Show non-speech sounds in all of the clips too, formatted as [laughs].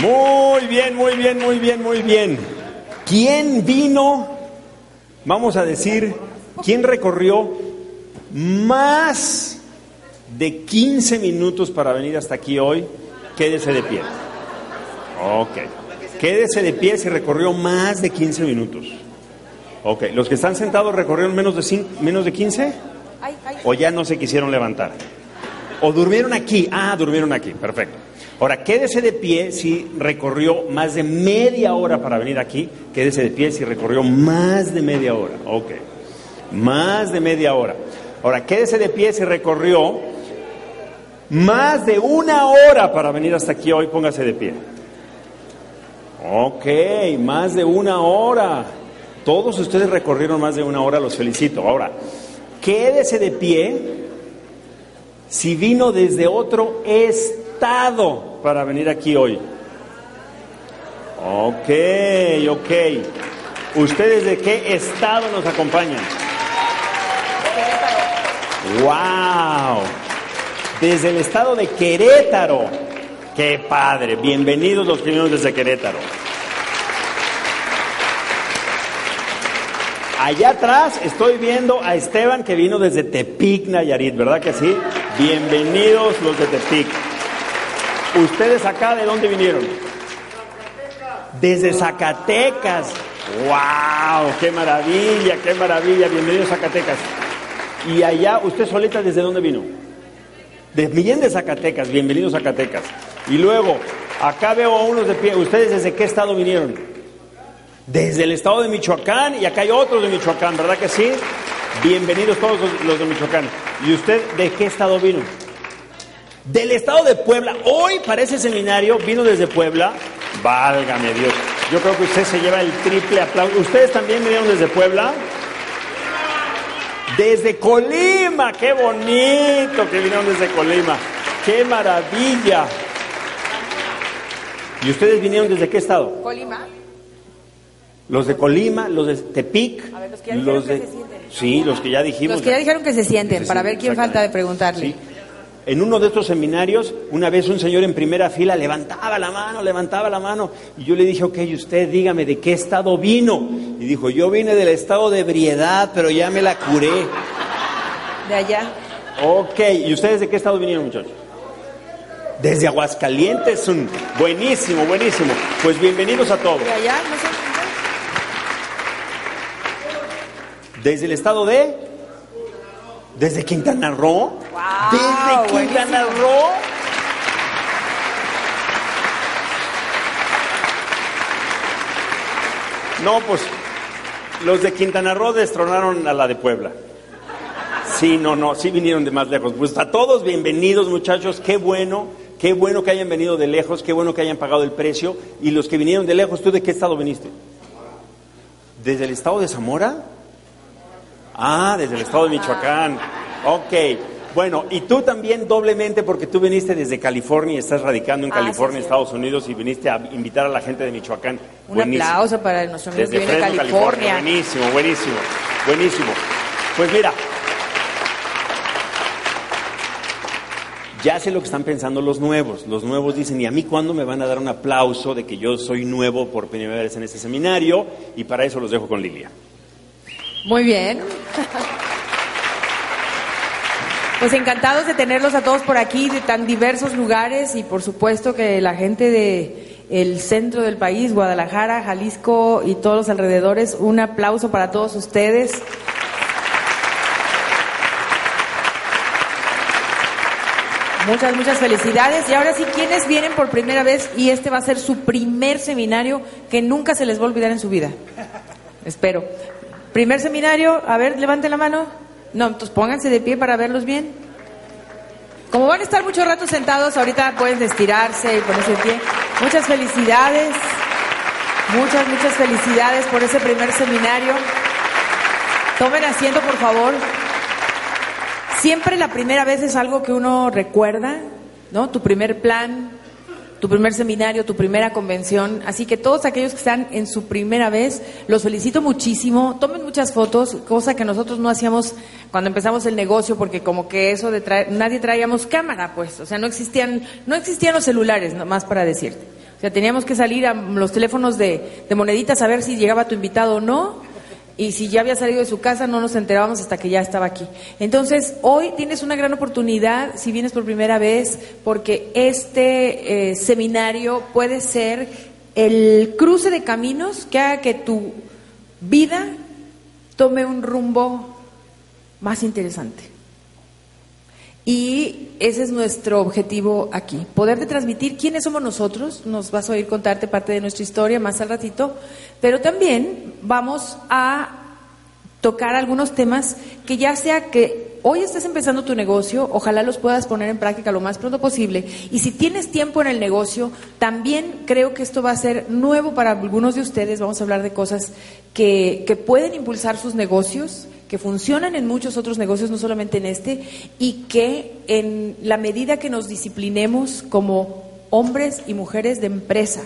Muy bien, muy bien, muy bien, muy bien. ¿Quién vino? Vamos a decir, ¿quién recorrió más de 15 minutos para venir hasta aquí hoy? Quédese de pie. Ok. Quédese de pie si recorrió más de 15 minutos. Ok. ¿Los que están sentados recorrieron menos de, cin- menos de 15? ¿O ya no se quisieron levantar? ¿O durmieron aquí? Ah, durmieron aquí. Perfecto. Ahora, quédese de pie si recorrió más de media hora para venir aquí. Quédese de pie si recorrió más de media hora. Ok. Más de media hora. Ahora, quédese de pie si recorrió más de una hora para venir hasta aquí hoy. Póngase de pie. Ok, más de una hora. Todos ustedes recorrieron más de una hora, los felicito. Ahora, quédese de pie si vino desde otro estado para venir aquí hoy. Ok, ok. ¿Ustedes de qué estado nos acompañan? ¡Wow! Desde el estado de Querétaro. ¡Qué padre! Bienvenidos los vinieron desde Querétaro. Allá atrás estoy viendo a Esteban que vino desde Tepic, Nayarit, ¿verdad que sí? Bienvenidos los de Tepic. ¿Ustedes acá de dónde vinieron? Desde Zacatecas. ¡Wow! ¡Qué maravilla! ¡Qué maravilla! Bienvenidos a Zacatecas. Y allá, ¿usted solita desde dónde vino? De de Zacatecas, bienvenidos a Zacatecas. Y luego, acá veo a unos de pie. ¿Ustedes desde qué estado vinieron? Desde el estado de Michoacán y acá hay otros de Michoacán, ¿verdad que sí? Bienvenidos todos los, los de Michoacán. ¿Y usted de qué estado vino? Del estado de Puebla. Hoy para ese seminario vino desde Puebla. Válgame Dios. Yo creo que usted se lleva el triple aplauso. ¿Ustedes también vinieron desde Puebla? Desde Colima. Qué bonito que vinieron desde Colima. Qué maravilla. ¿Y ustedes vinieron desde qué estado? Colima. Los de Colima, los de Tepic, A ver, los que los de que se sienten. Sí, los que ya dijimos. Los que ya dijeron que se sienten, para ver quién falta de preguntarle. Sí. En uno de estos seminarios, una vez un señor en primera fila levantaba la mano, levantaba la mano, y yo le dije, ok, usted dígame de qué estado vino. Y dijo, yo vine del estado de ebriedad, pero ya me la curé. De allá. Ok, ¿y ustedes de qué estado vinieron, muchachos? Desde Aguascalientes, un- buenísimo, buenísimo. Pues bienvenidos a todos. De allá, no sé. Desde el estado de. Desde Quintana Roo. Wow, Desde Quintana buenísimo. Roo. No, pues los de Quintana Roo destronaron a la de Puebla. Sí, no, no, sí vinieron de más lejos. Pues a todos bienvenidos, muchachos. Qué bueno, qué bueno que hayan venido de lejos, qué bueno que hayan pagado el precio. Y los que vinieron de lejos, ¿tú de qué estado viniste? ¿Desde el estado de Zamora? Ah, desde el estado de Michoacán. Ok. Bueno, y tú también doblemente porque tú viniste desde California y estás radicando en Ah, California, sí. Estados Unidos, y viniste a invitar a la gente de Michoacán. Un Buenísimo. aplauso para nuestro amigo que Desde viene Fresno, California. California. Buenísimo, buenísimo, buenísimo. Pues mira, ya sé lo que están pensando los nuevos. Los nuevos dicen, ¿y a mí cuándo me van a dar un aplauso de que yo soy nuevo por primera vez en este seminario? Y para eso los dejo con Lilia. Muy bien. Pues encantados de tenerlos a todos por aquí, de tan diversos lugares y por supuesto que la gente de el centro del país, Guadalajara, Jalisco y todos los alrededores, un aplauso para todos ustedes. Muchas, muchas felicidades. Y ahora sí, ¿quiénes vienen por primera vez? Y este va a ser su primer seminario que nunca se les va a olvidar en su vida. Espero. Primer seminario, a ver, levanten la mano. No, entonces pónganse de pie para verlos bien. Como van a estar mucho rato sentados, ahorita pueden estirarse y ponerse de pie. Muchas felicidades. Muchas, muchas felicidades por ese primer seminario. Tomen asiento, por favor. Siempre la primera vez es algo que uno recuerda, ¿no? Tu primer plan, tu primer seminario, tu primera convención. Así que todos aquellos que están en su primera vez, los felicito muchísimo. Tomen muchas fotos, cosa que nosotros no hacíamos cuando empezamos el negocio, porque como que eso de traer, nadie traíamos cámara, pues. O sea, no existían, no existían los celulares, nomás para decirte. O sea, teníamos que salir a los teléfonos de, de moneditas a ver si llegaba tu invitado o no. Y si ya había salido de su casa, no nos enterábamos hasta que ya estaba aquí. Entonces, hoy tienes una gran oportunidad, si vienes por primera vez, porque este eh, seminario puede ser el cruce de caminos que haga que tu vida tome un rumbo más interesante. Y ese es nuestro objetivo aquí, poder de transmitir quiénes somos nosotros, nos vas a oír contarte parte de nuestra historia más al ratito, pero también vamos a tocar algunos temas que ya sea que hoy estés empezando tu negocio, ojalá los puedas poner en práctica lo más pronto posible. Y si tienes tiempo en el negocio, también creo que esto va a ser nuevo para algunos de ustedes. Vamos a hablar de cosas que, que pueden impulsar sus negocios, que funcionan en muchos otros negocios, no solamente en este, y que en la medida que nos disciplinemos como hombres y mujeres de empresa,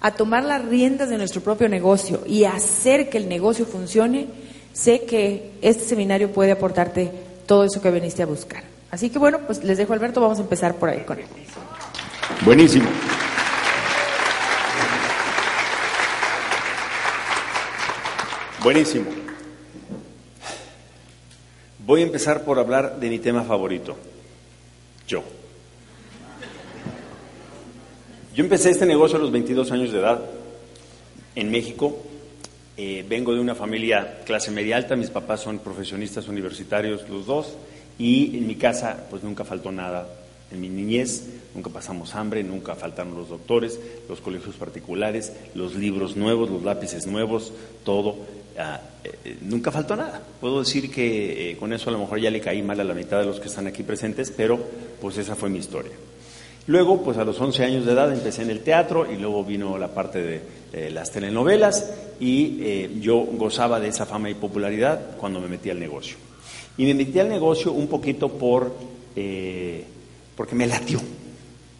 a tomar las riendas de nuestro propio negocio y hacer que el negocio funcione, sé que este seminario puede aportarte todo eso que viniste a buscar. Así que bueno, pues les dejo Alberto, vamos a empezar por ahí con él. Buenísimo. Buenísimo. Voy a empezar por hablar de mi tema favorito, yo. Yo empecé este negocio a los 22 años de edad en México. Eh, vengo de una familia clase media alta, mis papás son profesionistas universitarios los dos y en mi casa pues nunca faltó nada. En mi niñez nunca pasamos hambre, nunca faltaron los doctores, los colegios particulares, los libros nuevos, los lápices nuevos, todo. Ah, eh, nunca faltó nada. Puedo decir que eh, con eso a lo mejor ya le caí mal a la mitad de los que están aquí presentes, pero pues esa fue mi historia. Luego, pues a los 11 años de edad empecé en el teatro y luego vino la parte de eh, las telenovelas y eh, yo gozaba de esa fama y popularidad cuando me metí al negocio. Y me metí al negocio un poquito por, eh, porque me latió,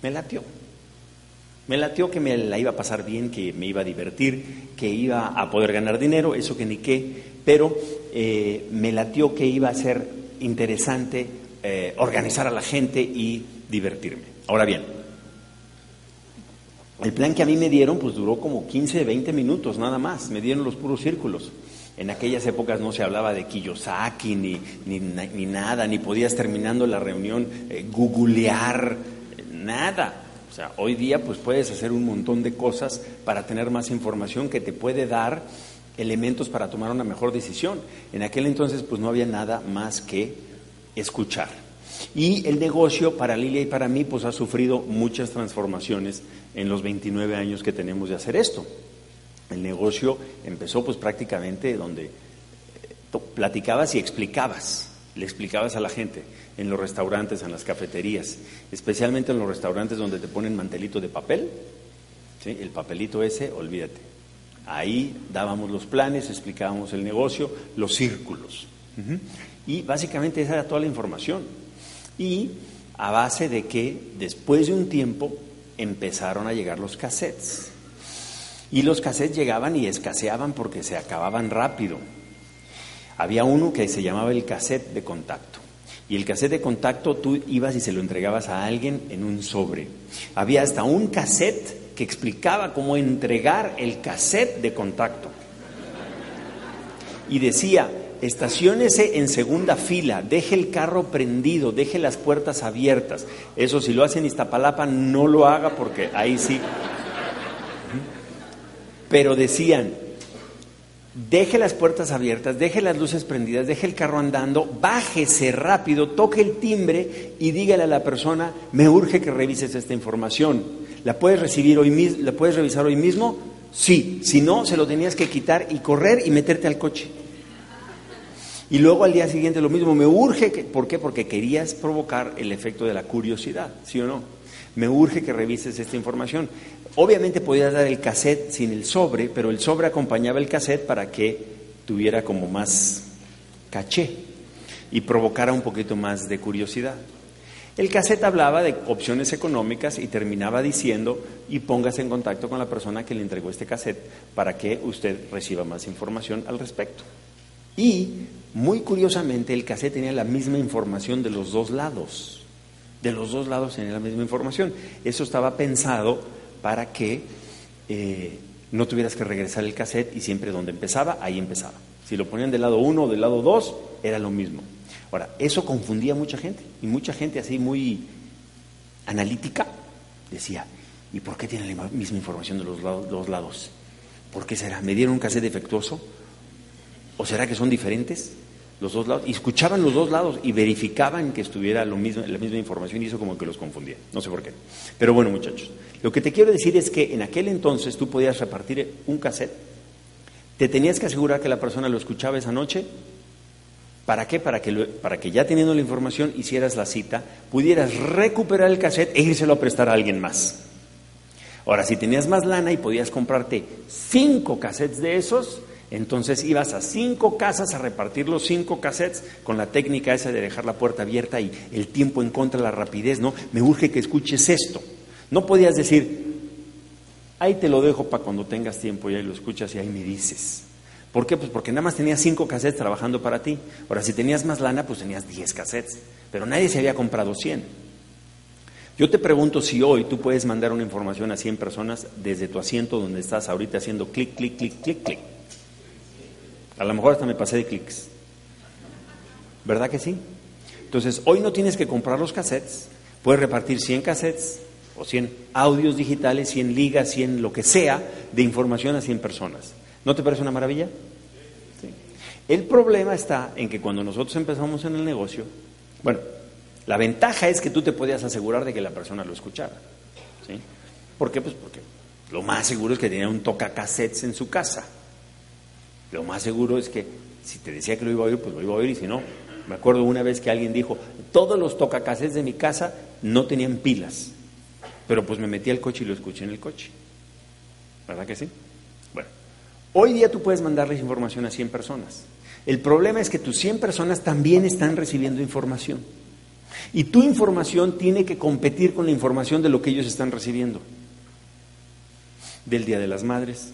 me latió. Me latió que me la iba a pasar bien, que me iba a divertir, que iba a poder ganar dinero, eso que ni qué, pero me latió que iba a ser interesante organizar a la gente y divertirme. Ahora bien, el plan que a mí me dieron pues duró como 15, 20 minutos nada más, me dieron los puros círculos. En aquellas épocas no se hablaba de Kiyosaki ni, ni, nada, ni podías terminando la reunión eh, googlear, nada. O sea, hoy día pues puedes hacer un montón de cosas para tener más información que te puede dar elementos para tomar una mejor decisión. En aquel entonces pues no había nada más que escuchar. Y el negocio para Lilia y para mí pues ha sufrido muchas transformaciones en los 29 años que tenemos de hacer esto. El negocio empezó pues prácticamente donde eh, platicabas y explicabas, le explicabas a la gente en los restaurantes, en las cafeterías, especialmente en los restaurantes donde te ponen mantelito de papel, el papelito ese, olvídate. Ahí dábamos los planes, explicábamos el negocio, los círculos. Y básicamente esa era toda la información. Y a base de que después de un tiempo empezaron a llegar los cassettes. Y los cassettes llegaban y escaseaban porque se acababan rápido. Había uno que se llamaba el cassette de contacto. Y el cassette de contacto tú ibas y se lo entregabas a alguien en un sobre. Había hasta un cassette que explicaba cómo entregar el cassette de contacto. Y decía, estaciónese en segunda fila, deje el carro prendido, deje las puertas abiertas. Eso si lo hace en Iztapalapa, no lo haga porque ahí sí. Pero decían, deje las puertas abiertas, deje las luces prendidas, deje el carro andando, bájese rápido, toque el timbre y dígale a la persona, me urge que revises esta información. ¿La puedes recibir hoy mismo? ¿La puedes revisar hoy mismo? Sí, si no, se lo tenías que quitar y correr y meterte al coche. Y luego al día siguiente lo mismo, me urge, que, ¿por qué? Porque querías provocar el efecto de la curiosidad, ¿sí o no? Me urge que revises esta información. Obviamente podías dar el cassette sin el sobre, pero el sobre acompañaba el cassette para que tuviera como más caché y provocara un poquito más de curiosidad. El cassette hablaba de opciones económicas y terminaba diciendo y póngase en contacto con la persona que le entregó este cassette para que usted reciba más información al respecto. Y muy curiosamente, el cassette tenía la misma información de los dos lados. De los dos lados tenía la misma información. Eso estaba pensado para que eh, no tuvieras que regresar el cassette y siempre donde empezaba, ahí empezaba. Si lo ponían del lado 1 o del lado 2, era lo mismo. Ahora, eso confundía a mucha gente y mucha gente así muy analítica decía, ¿y por qué tiene la misma información de los los lados? ¿Por qué será? ¿Me dieron un cassette defectuoso? ¿O será que son diferentes los dos lados? Y escuchaban los dos lados y verificaban que estuviera lo mismo, la misma información y eso como que los confundía. No sé por qué. Pero bueno, muchachos, lo que te quiero decir es que en aquel entonces tú podías repartir un cassette, te tenías que asegurar que la persona lo escuchaba esa noche ¿Para qué? Para que, para que ya teniendo la información hicieras la cita, pudieras recuperar el cassette e írselo a prestar a alguien más. Ahora, si tenías más lana y podías comprarte cinco cassettes de esos, entonces ibas a cinco casas a repartir los cinco cassettes con la técnica esa de dejar la puerta abierta y el tiempo en contra, la rapidez, ¿no? Me urge que escuches esto. No podías decir, ahí te lo dejo para cuando tengas tiempo y ahí lo escuchas y ahí me dices. ¿Por qué? Pues porque nada más tenías cinco cassettes trabajando para ti. Ahora, si tenías más lana, pues tenías diez cassettes. Pero nadie se había comprado cien. Yo te pregunto si hoy tú puedes mandar una información a 100 personas desde tu asiento donde estás ahorita haciendo clic, clic, clic, clic, clic. A lo mejor hasta me pasé de clics. ¿Verdad que sí? Entonces, hoy no tienes que comprar los cassettes. Puedes repartir 100 cassettes o 100 audios digitales, 100 ligas, 100 lo que sea de información a 100 personas. ¿No te parece una maravilla? El problema está en que cuando nosotros empezamos en el negocio, bueno, la ventaja es que tú te podías asegurar de que la persona lo escuchara. ¿sí? ¿Por qué? Pues porque lo más seguro es que tenía un tocacassettes en su casa. Lo más seguro es que si te decía que lo iba a oír, pues lo iba a oír y si no, me acuerdo una vez que alguien dijo, todos los tocacassettes de mi casa no tenían pilas, pero pues me metí al coche y lo escuché en el coche. ¿Verdad que sí? Hoy día tú puedes mandarles información a 100 personas. El problema es que tus 100 personas también están recibiendo información. Y tu información tiene que competir con la información de lo que ellos están recibiendo. Del Día de las Madres,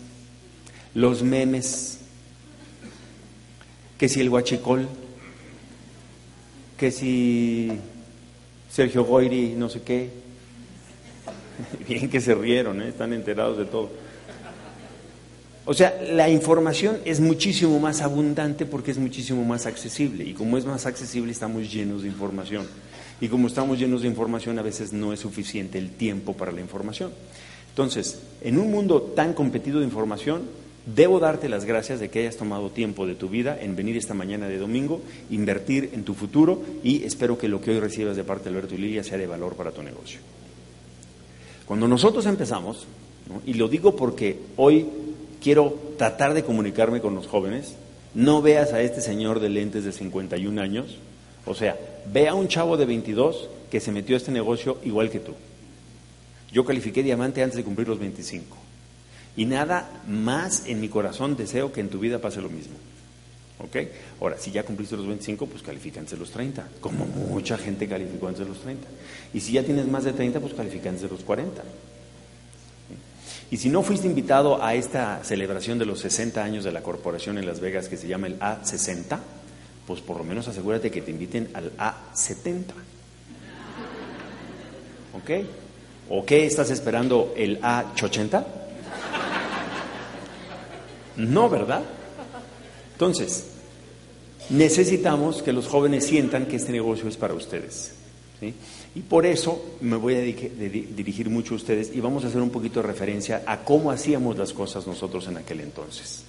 los memes, que si el guachicol, que si Sergio Goyri, no sé qué. [laughs] Bien que se rieron, ¿eh? están enterados de todo. O sea, la información es muchísimo más abundante porque es muchísimo más accesible. Y como es más accesible, estamos llenos de información. Y como estamos llenos de información, a veces no es suficiente el tiempo para la información. Entonces, en un mundo tan competido de información, debo darte las gracias de que hayas tomado tiempo de tu vida en venir esta mañana de domingo, invertir en tu futuro y espero que lo que hoy recibas de parte de Alberto y Lilia sea de valor para tu negocio. Cuando nosotros empezamos, y lo digo porque hoy quiero tratar de comunicarme con los jóvenes. No veas a este señor de lentes de 51 años. O sea, ve a un chavo de 22 que se metió a este negocio igual que tú. Yo califiqué diamante antes de cumplir los 25. Y nada más en mi corazón deseo que en tu vida pase lo mismo. ¿Ok? Ahora, si ya cumpliste los 25, pues de los 30, como mucha gente calificó antes de los 30. Y si ya tienes más de 30, pues de los 40. Y si no fuiste invitado a esta celebración de los 60 años de la corporación en Las Vegas que se llama el A60, pues por lo menos asegúrate que te inviten al A70. ¿Ok? ¿O qué estás esperando el A80? No, ¿verdad? Entonces, necesitamos que los jóvenes sientan que este negocio es para ustedes. ¿sí? Y por eso me voy a dirigir mucho a ustedes y vamos a hacer un poquito de referencia a cómo hacíamos las cosas nosotros en aquel entonces.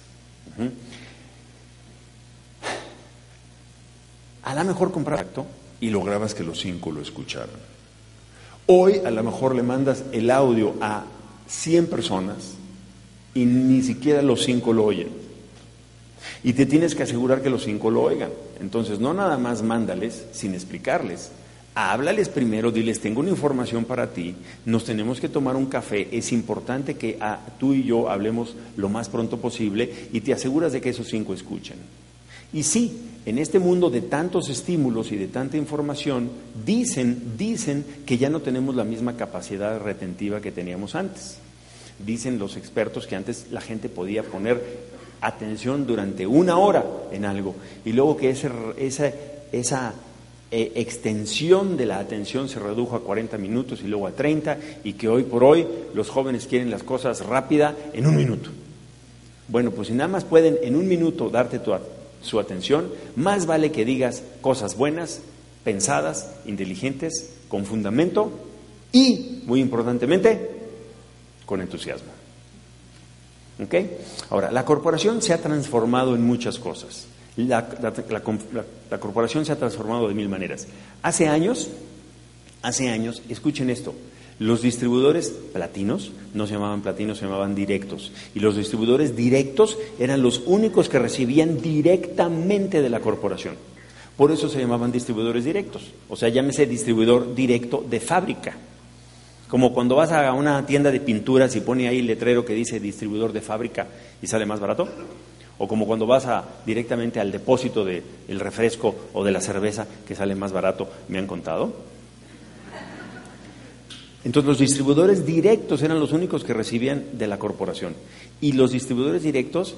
A lo mejor comprar acto y lograbas que los cinco lo escucharan. Hoy a lo mejor le mandas el audio a 100 personas y ni siquiera los cinco lo oyen. Y te tienes que asegurar que los cinco lo oigan. Entonces, no nada más mándales sin explicarles, háblales primero, diles, tengo una información para ti, nos tenemos que tomar un café, es importante que ah, tú y yo hablemos lo más pronto posible y te aseguras de que esos cinco escuchen. Y sí, en este mundo de tantos estímulos y de tanta información, dicen, dicen que ya no tenemos la misma capacidad retentiva que teníamos antes. Dicen los expertos que antes la gente podía poner atención durante una hora en algo y luego que esa, esa eh, extensión de la atención se redujo a 40 minutos y luego a 30 y que hoy por hoy los jóvenes quieren las cosas rápida en un minuto. Bueno, pues si nada más pueden en un minuto darte su atención, más vale que digas cosas buenas, pensadas, inteligentes, con fundamento y, muy importantemente, con entusiasmo. ¿Ok? Ahora, la corporación se ha transformado en muchas cosas. La, corporación se ha transformado de mil maneras. Hace años, hace años, escuchen esto, los distribuidores platinos no se llamaban platinos, se llamaban directos. Y los distribuidores directos eran los únicos que recibían directamente de la corporación. Por eso se llamaban distribuidores directos. O sea, llámese distribuidor directo de fábrica. Como cuando vas a una tienda de pinturas y pone ahí letrero que dice distribuidor de fábrica y sale más barato. O como cuando vas directamente al depósito del refresco o de la cerveza que sale más barato, me han contado. Entonces los distribuidores directos eran los únicos que recibían de la corporación. Y los distribuidores directos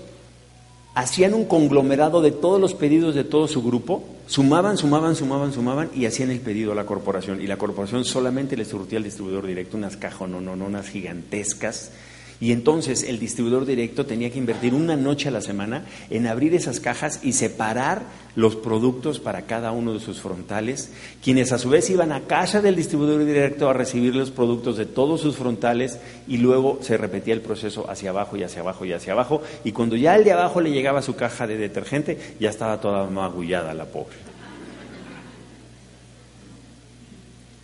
hacían un conglomerado de todos los pedidos de todo su grupo, sumaban, sumaban, sumaban, sumaban y hacían el pedido a la corporación. Y la corporación solamente le surtía al distribuidor directo unas cajonononas gigantescas y entonces el distribuidor directo tenía que invertir una noche a la semana en abrir esas cajas y separar los productos para cada uno de sus frontales, quienes a su vez iban a casa del distribuidor directo a recibir los productos de todos sus frontales y luego se repetía el proceso hacia abajo y hacia abajo y hacia abajo y cuando ya el de abajo le llegaba su caja de detergente ya estaba toda magullada la pobre.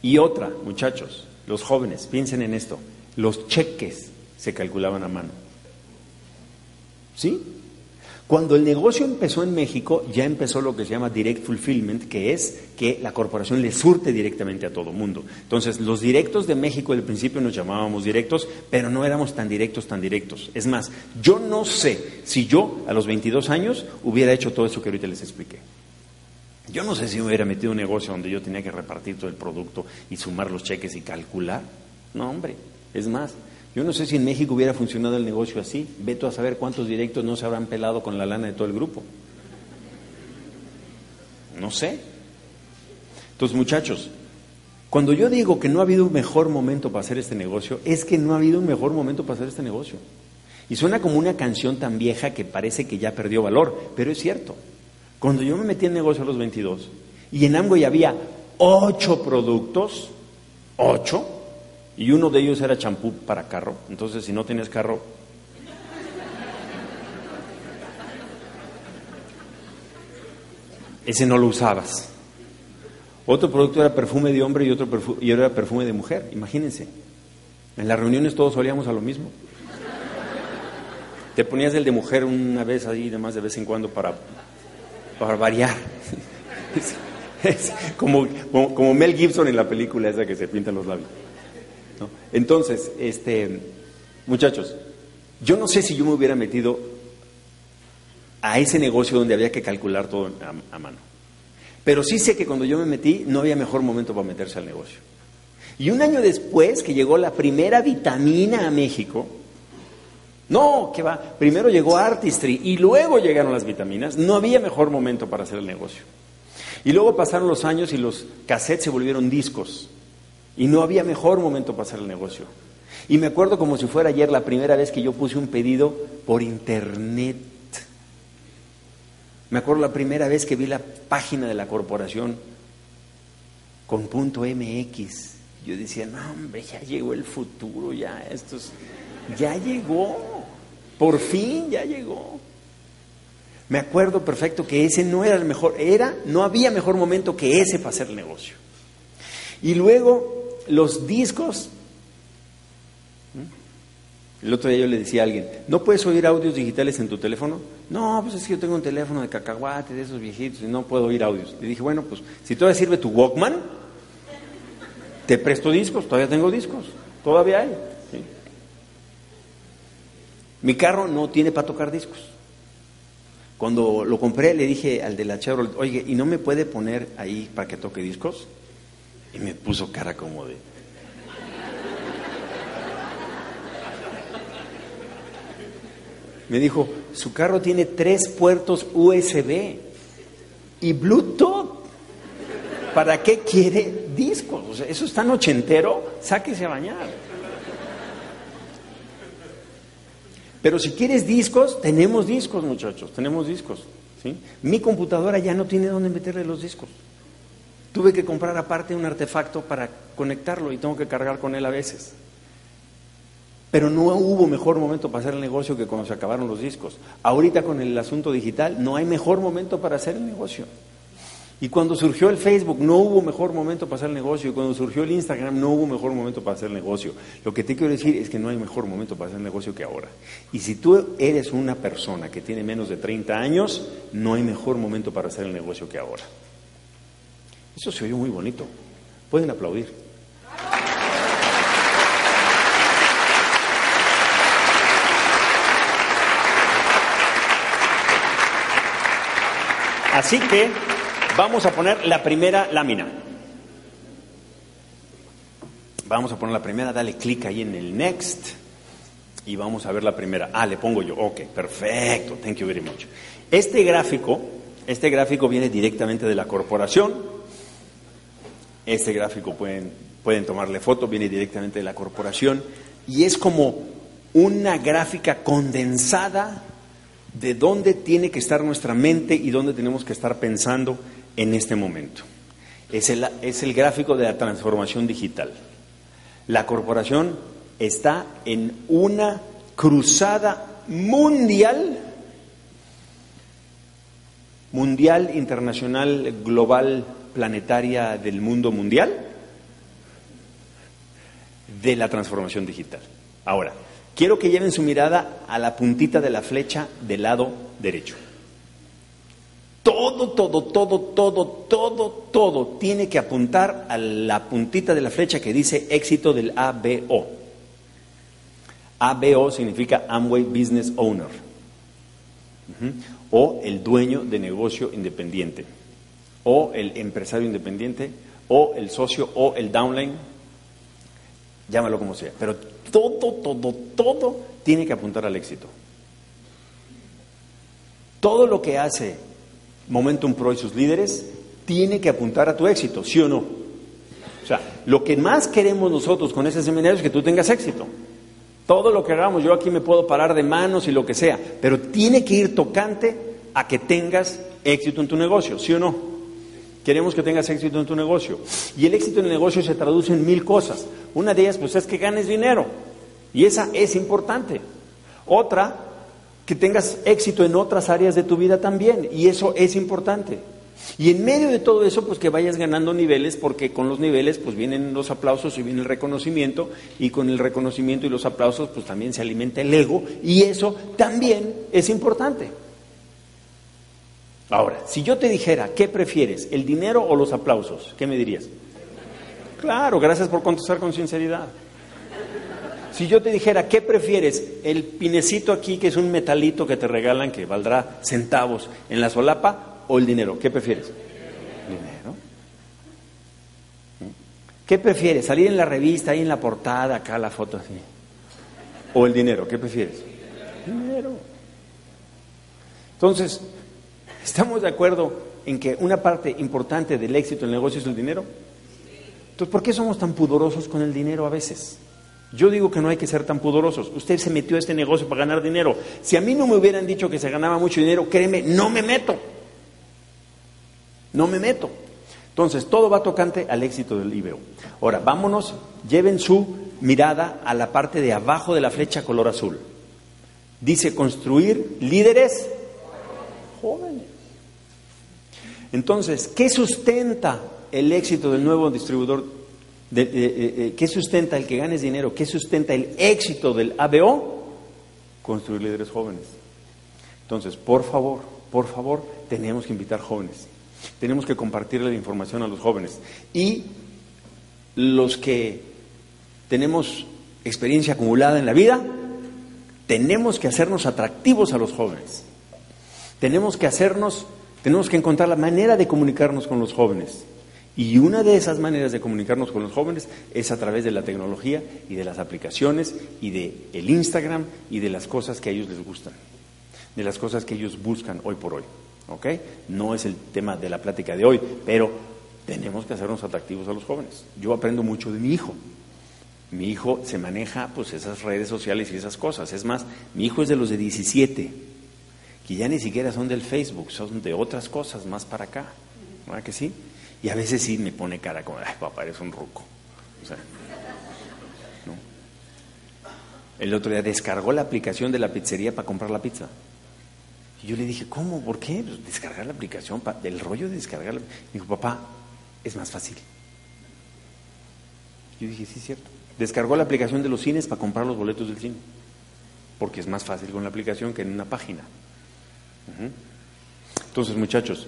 Y otra, muchachos, los jóvenes, piensen en esto, los cheques se calculaban a mano. ¿Sí? Cuando el negocio empezó en México, ya empezó lo que se llama direct fulfillment, que es que la corporación le surte directamente a todo mundo. Entonces, los directos de México al principio nos llamábamos directos, pero no éramos tan directos, tan directos. Es más, yo no sé si yo a los 22 años hubiera hecho todo eso que ahorita les expliqué. Yo no sé si me hubiera metido un negocio donde yo tenía que repartir todo el producto y sumar los cheques y calcular. No, hombre, es más, yo no sé si en México hubiera funcionado el negocio así. Veto a saber cuántos directos no se habrán pelado con la lana de todo el grupo. No sé. Entonces, muchachos, cuando yo digo que no ha habido un mejor momento para hacer este negocio, es que no ha habido un mejor momento para hacer este negocio. Y suena como una canción tan vieja que parece que ya perdió valor, pero es cierto. Cuando yo me metí en negocio a los 22 y en Amway había ocho productos, ocho, y uno de ellos era champú para carro. Entonces, si no tienes carro, ese no lo usabas. Otro producto era perfume de hombre y otro perfume, y era perfume de mujer. Imagínense. En las reuniones todos olíamos a lo mismo. Te ponías el de mujer una vez ahí, además de vez en cuando para, para variar. [laughs] como, como Mel Gibson en la película esa que se pintan los labios. Entonces, este, muchachos, yo no sé si yo me hubiera metido a ese negocio donde había que calcular todo a, a, mano. Pero sí sé que cuando yo me metí no había mejor momento para meterse al negocio. Y un año después que llegó la primera vitamina a México, no, que va, primero llegó Artistry y luego llegaron las vitaminas, no había mejor momento para hacer el negocio. Y luego pasaron los años y los cassettes se volvieron discos. Y no había mejor momento para hacer el negocio. Y me acuerdo como si fuera ayer la primera vez que yo puse un pedido por internet. Me acuerdo la primera vez que vi la página de la corporación con punto MX. Yo decía, no hombre, ya llegó el futuro, ya esto ya llegó, por fin ya llegó. Me acuerdo perfecto que ese no era el mejor, era, no había mejor momento que ese para hacer el negocio. Y luego los discos. El otro día yo le decía a alguien, ¿no puedes oír audios digitales en tu teléfono? No, pues es que yo tengo un teléfono de cacahuate, de esos viejitos, y no puedo oír audios. Le dije, bueno, pues si todavía sirve tu Walkman, te presto discos, todavía tengo discos, todavía hay. Mi carro no tiene para tocar discos. Cuando lo compré le dije al de la Chevrolet, oye, ¿y no me puede poner ahí para que toque discos? Me puso cara como de... Me dijo, su carro tiene tres puertos USB y Bluetooth. ¿Para qué quiere discos? O sea, eso es tan ochentero, sáquese a bañar. Pero si quieres discos, tenemos discos, muchachos, tenemos discos. ¿sí? Mi computadora ya no tiene dónde meterle los discos. Tuve que comprar aparte un artefacto para conectarlo y tengo que cargar con él a veces. Pero no hubo mejor momento para hacer el negocio que cuando se acabaron los discos. Ahorita con el asunto digital no hay mejor momento para hacer el negocio. Y cuando surgió el Facebook no hubo mejor momento para hacer el negocio. Y cuando surgió el Instagram no hubo mejor momento para hacer el negocio. Lo que te quiero decir es que no hay mejor momento para hacer el negocio que ahora. Y si tú eres una persona que tiene menos de 30 años, no hay mejor momento para hacer el negocio que ahora. Eso se oyó muy bonito. Pueden aplaudir. Así que vamos a poner la primera lámina. Vamos a poner la primera, dale clic ahí en el next y vamos a ver la primera. Ah, le pongo yo. Ok, perfecto. Thank you very much. Este gráfico, este gráfico viene directamente de la corporación. Este gráfico pueden, pueden tomarle foto, viene directamente de la corporación y es como una gráfica condensada de dónde tiene que estar nuestra mente y dónde tenemos que estar pensando en este momento. Es el, es el gráfico de la transformación digital. La corporación está en una cruzada mundial, mundial, internacional, global, planetaria del mundo mundial, de la transformación digital. Ahora, Quiero que lleven su mirada a la puntita de la flecha del lado derecho. Todo, todo, todo, todo, todo, todo tiene que apuntar a la puntita de la flecha que dice éxito del ABO. ABO significa Amway Business Owner. O el dueño de negocio independiente. O el empresario independiente. O el socio. O el downline. Llámalo como sea. Pero todo, todo, todo tiene que apuntar al éxito. Todo lo que hace Momentum Pro y sus líderes tiene que apuntar a tu éxito, ¿sí o no? O sea, lo que más queremos nosotros con ese seminario es que tú tengas éxito. Todo lo que hagamos, yo aquí me puedo parar de manos y lo que sea, pero tiene que ir tocante a que tengas éxito en tu negocio, ¿sí o no? Queremos que tengas éxito en tu negocio. Y el éxito en el negocio se traduce en mil cosas. Una de ellas, pues, es que ganes dinero. Y esa es importante. Otra, que tengas éxito en otras áreas de tu vida también. Y eso es importante. Y en medio de todo eso, pues que vayas ganando niveles, porque con los niveles, pues vienen los aplausos y viene el reconocimiento, y con el reconocimiento y los aplausos, pues también se alimenta el ego, y eso también es importante. Ahora, si yo te dijera, ¿qué prefieres, el dinero o los aplausos? ¿Qué me dirías? Claro, gracias por contestar con sinceridad. Si yo te dijera, ¿qué prefieres? El pinecito aquí, que es un metalito que te regalan, que valdrá centavos en la solapa, o el dinero, ¿qué prefieres? Dinero. ¿Qué prefieres? ¿Salir en la revista, ahí en la portada, acá la foto así? ¿O el dinero? ¿Qué prefieres? Dinero. Entonces, ¿Estamos de acuerdo en que una parte importante del éxito del negocio es el dinero? Entonces, ¿por qué somos tan pudorosos con el dinero a veces? Yo digo que no hay que ser tan pudorosos. Usted se metió a este negocio para ganar dinero. Si a mí no me hubieran dicho que se ganaba mucho dinero, créeme, no me meto. No me meto. Entonces, todo va tocante al éxito del IBEO. Ahora, vámonos, lleven su mirada a la parte de abajo de la flecha color azul. Dice construir líderes jóvenes. Entonces, ¿qué sustenta el éxito del nuevo distribuidor? De, ¿Qué sustenta el que ganes dinero? ¿Qué sustenta el éxito del ABO? Construir líderes jóvenes. Entonces, por favor, por favor, tenemos que invitar jóvenes. Tenemos que compartirle la información a los jóvenes. Y los que tenemos experiencia acumulada en la vida, tenemos que hacernos atractivos a los jóvenes. Tenemos que hacernos tenemos que encontrar la manera de comunicarnos con los jóvenes. Y una de esas maneras de comunicarnos con los jóvenes es a través de la tecnología y de las aplicaciones y de el Instagram y de las cosas que a ellos les gustan, de las cosas que ellos buscan hoy por hoy. ¿Ok? No es el tema de la plática de hoy, pero tenemos que hacernos atractivos a los jóvenes. Yo aprendo mucho de mi hijo. Mi hijo se maneja pues esas redes sociales y esas cosas. Es más, mi hijo es de los de 17, que ya ni siquiera son del Facebook, son de otras cosas más para acá. ¿Verdad que sí? Y a veces sí me pone cara como, ay, papá, eres un ruco. ¿no? El otro día descargó la aplicación de la pizzería para comprar la pizza. Y yo le dije, ¿cómo? ¿Por qué? Pues, descargar la aplicación, del rollo de descargarla. Dijo, papá, es más fácil. Yo dije, sí, es cierto. Descargó la aplicación de los cines para comprar los boletos del cine. Porque es más fácil con la aplicación que en una página. Entonces, muchachos,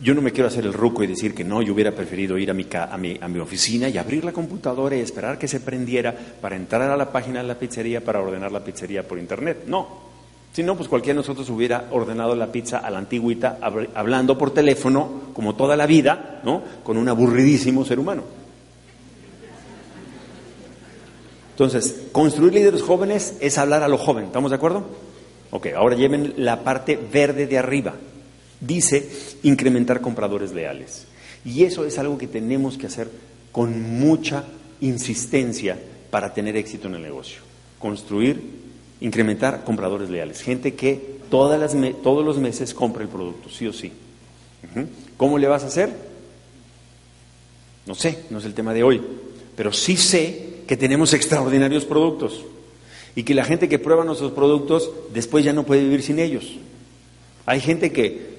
yo no me quiero hacer el ruco y decir que no, yo hubiera preferido ir a mi, a, mi, a mi oficina y abrir la computadora y esperar que se prendiera para entrar a la página de la pizzería para ordenar la pizzería por internet. No. Si no, pues cualquiera de nosotros hubiera ordenado la pizza a la antigüita hablando por teléfono, como toda la vida, ¿no? Con un aburridísimo ser humano. Entonces, construir líderes jóvenes es hablar a lo joven, ¿estamos de acuerdo? Ok, ahora lleven la parte verde de arriba dice incrementar compradores leales. Y eso es algo que tenemos que hacer con mucha insistencia para tener éxito en el negocio. Construir, incrementar compradores leales. Gente que todas las todos los meses compre el producto, sí o sí. ¿Cómo le vas a hacer? No sé, no es el tema de hoy. Pero sí sé que tenemos extraordinarios productos. Y que la gente que prueba nuestros productos después ya no puede vivir sin ellos. Hay gente que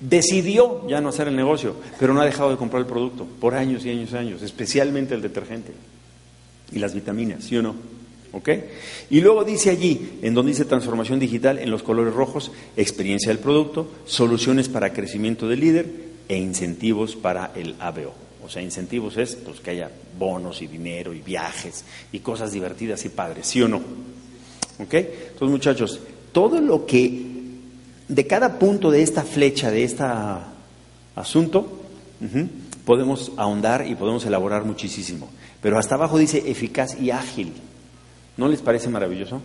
Decidió ya no hacer el negocio, pero no ha dejado de comprar el producto por años y años y años, especialmente el detergente y las vitaminas, ¿sí o no? ¿Ok? Y luego dice allí, en donde dice transformación digital, en los colores rojos, experiencia del producto, soluciones para crecimiento del líder e incentivos para el ABO. O sea, incentivos es pues, que haya bonos y dinero y viajes y cosas divertidas y padres, ¿sí o no? ¿Ok? Entonces, muchachos, todo lo que de cada punto de esta flecha, de este asunto, podemos ahondar y podemos elaborar muchísimo. Pero hasta abajo dice eficaz y ágil. ¿No les parece maravilloso?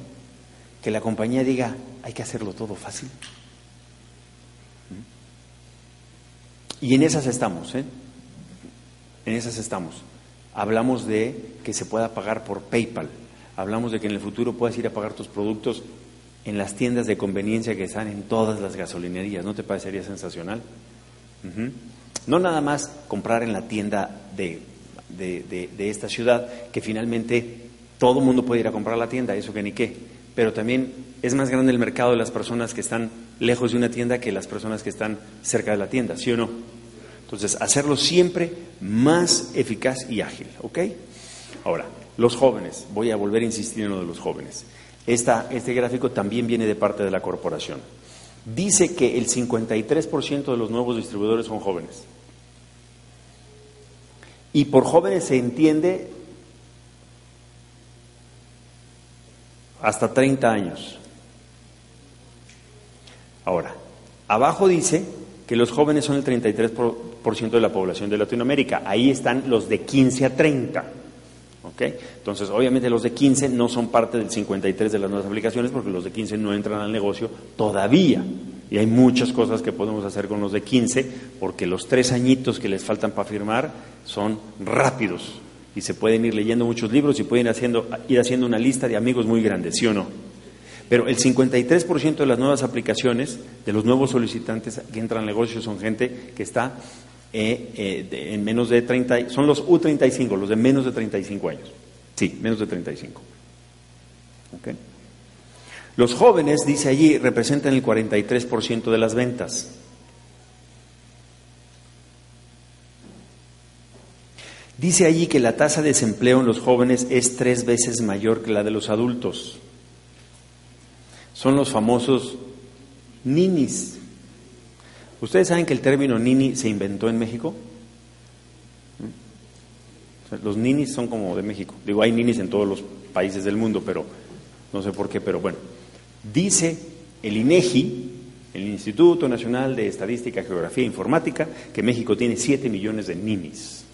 Que la compañía diga, hay que hacerlo todo fácil. Y en esas estamos, ¿eh? En esas estamos. Hablamos de que se pueda pagar por PayPal. Hablamos de que en el futuro puedas ir a pagar tus productos en las tiendas de conveniencia que están en todas las gasolinerías. ¿No te parecería sensacional? No nada más comprar en la tienda de, de, esta ciudad, que finalmente todo mundo puede ir a comprar la tienda, eso que ni qué, pero también es más grande el mercado de las personas que están lejos de una tienda que las personas que están cerca de la tienda, ¿sí o no? Entonces, hacerlo siempre más eficaz y ágil, ¿ok? Ahora, los jóvenes, voy a volver a insistir en lo de los jóvenes este gráfico también viene de parte de la corporación. Dice que el 53% de los nuevos distribuidores son jóvenes. Y por jóvenes se entiende hasta 30 años. Ahora, abajo dice que los jóvenes son el 33% de la población de Latinoamérica. Ahí están los de 15 a 30. Entonces, obviamente los de 15 no son parte del 53 de las nuevas aplicaciones porque los de 15 no entran al negocio todavía. Y hay muchas cosas que podemos hacer con los de 15 porque los tres añitos que les faltan para firmar son rápidos y se pueden ir leyendo muchos libros y pueden haciendo, ir haciendo una lista de amigos muy grandes, ¿sí o no? Pero el 53% de las nuevas aplicaciones, de los nuevos solicitantes que entran al negocio, son gente que está eh, eh, en menos de 30, son los U35, los de menos de 35 años. Sí, menos de 35. Okay. Los jóvenes, dice allí, representan el 43% de las ventas. Dice allí que la tasa de desempleo en los jóvenes es tres veces mayor que la de los adultos. Son los famosos ninis. ¿Ustedes saben que el término nini se inventó en México? los ninis son como de México. Digo, hay ninis en todos los países del mundo, pero no sé por qué, pero bueno. Dice el INEGI, el Instituto Nacional de Estadística, Geografía e Informática, que México tiene 7 millones de ninis.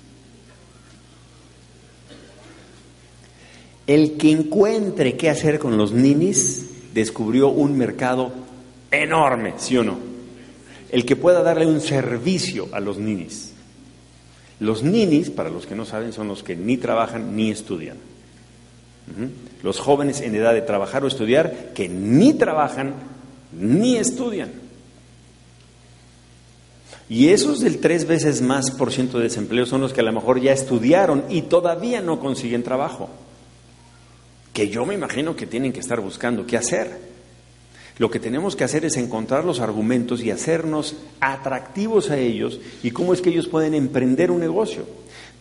El que encuentre qué hacer con los ninis descubrió un mercado enorme, ¿sí o no? el que pueda darle un servicio a los ninis. Los ninis, para los que no saben, son los que ni trabajan ni estudian. Los jóvenes en edad de trabajar o estudiar que ni trabajan ni estudian. Y esos del tres veces más por ciento de desempleo son los que a lo mejor ya estudiaron y todavía no consiguen trabajo. Que yo me imagino que tienen que estar buscando qué hacer. Lo que tenemos que hacer es encontrar los argumentos y hacernos atractivos a ellos y cómo es que ellos pueden emprender un negocio.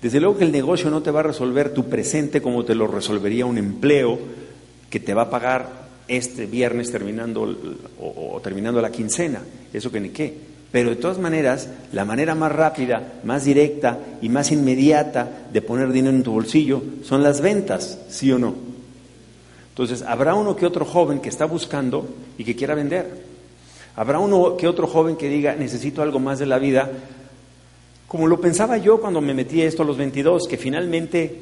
Desde luego que el negocio no te va a resolver tu presente como te lo resolvería un empleo que te va a pagar este viernes terminando o, terminando la quincena. Eso que ni qué. Pero de todas maneras, la manera más rápida, más directa y más inmediata de poner dinero en tu bolsillo son las ventas, ¿sí o no? Entonces, habrá uno que otro joven que está buscando y que quiera vender. Habrá uno que otro joven que diga, necesito algo más de la vida, como lo pensaba yo cuando me metí esto a los 22, que finalmente,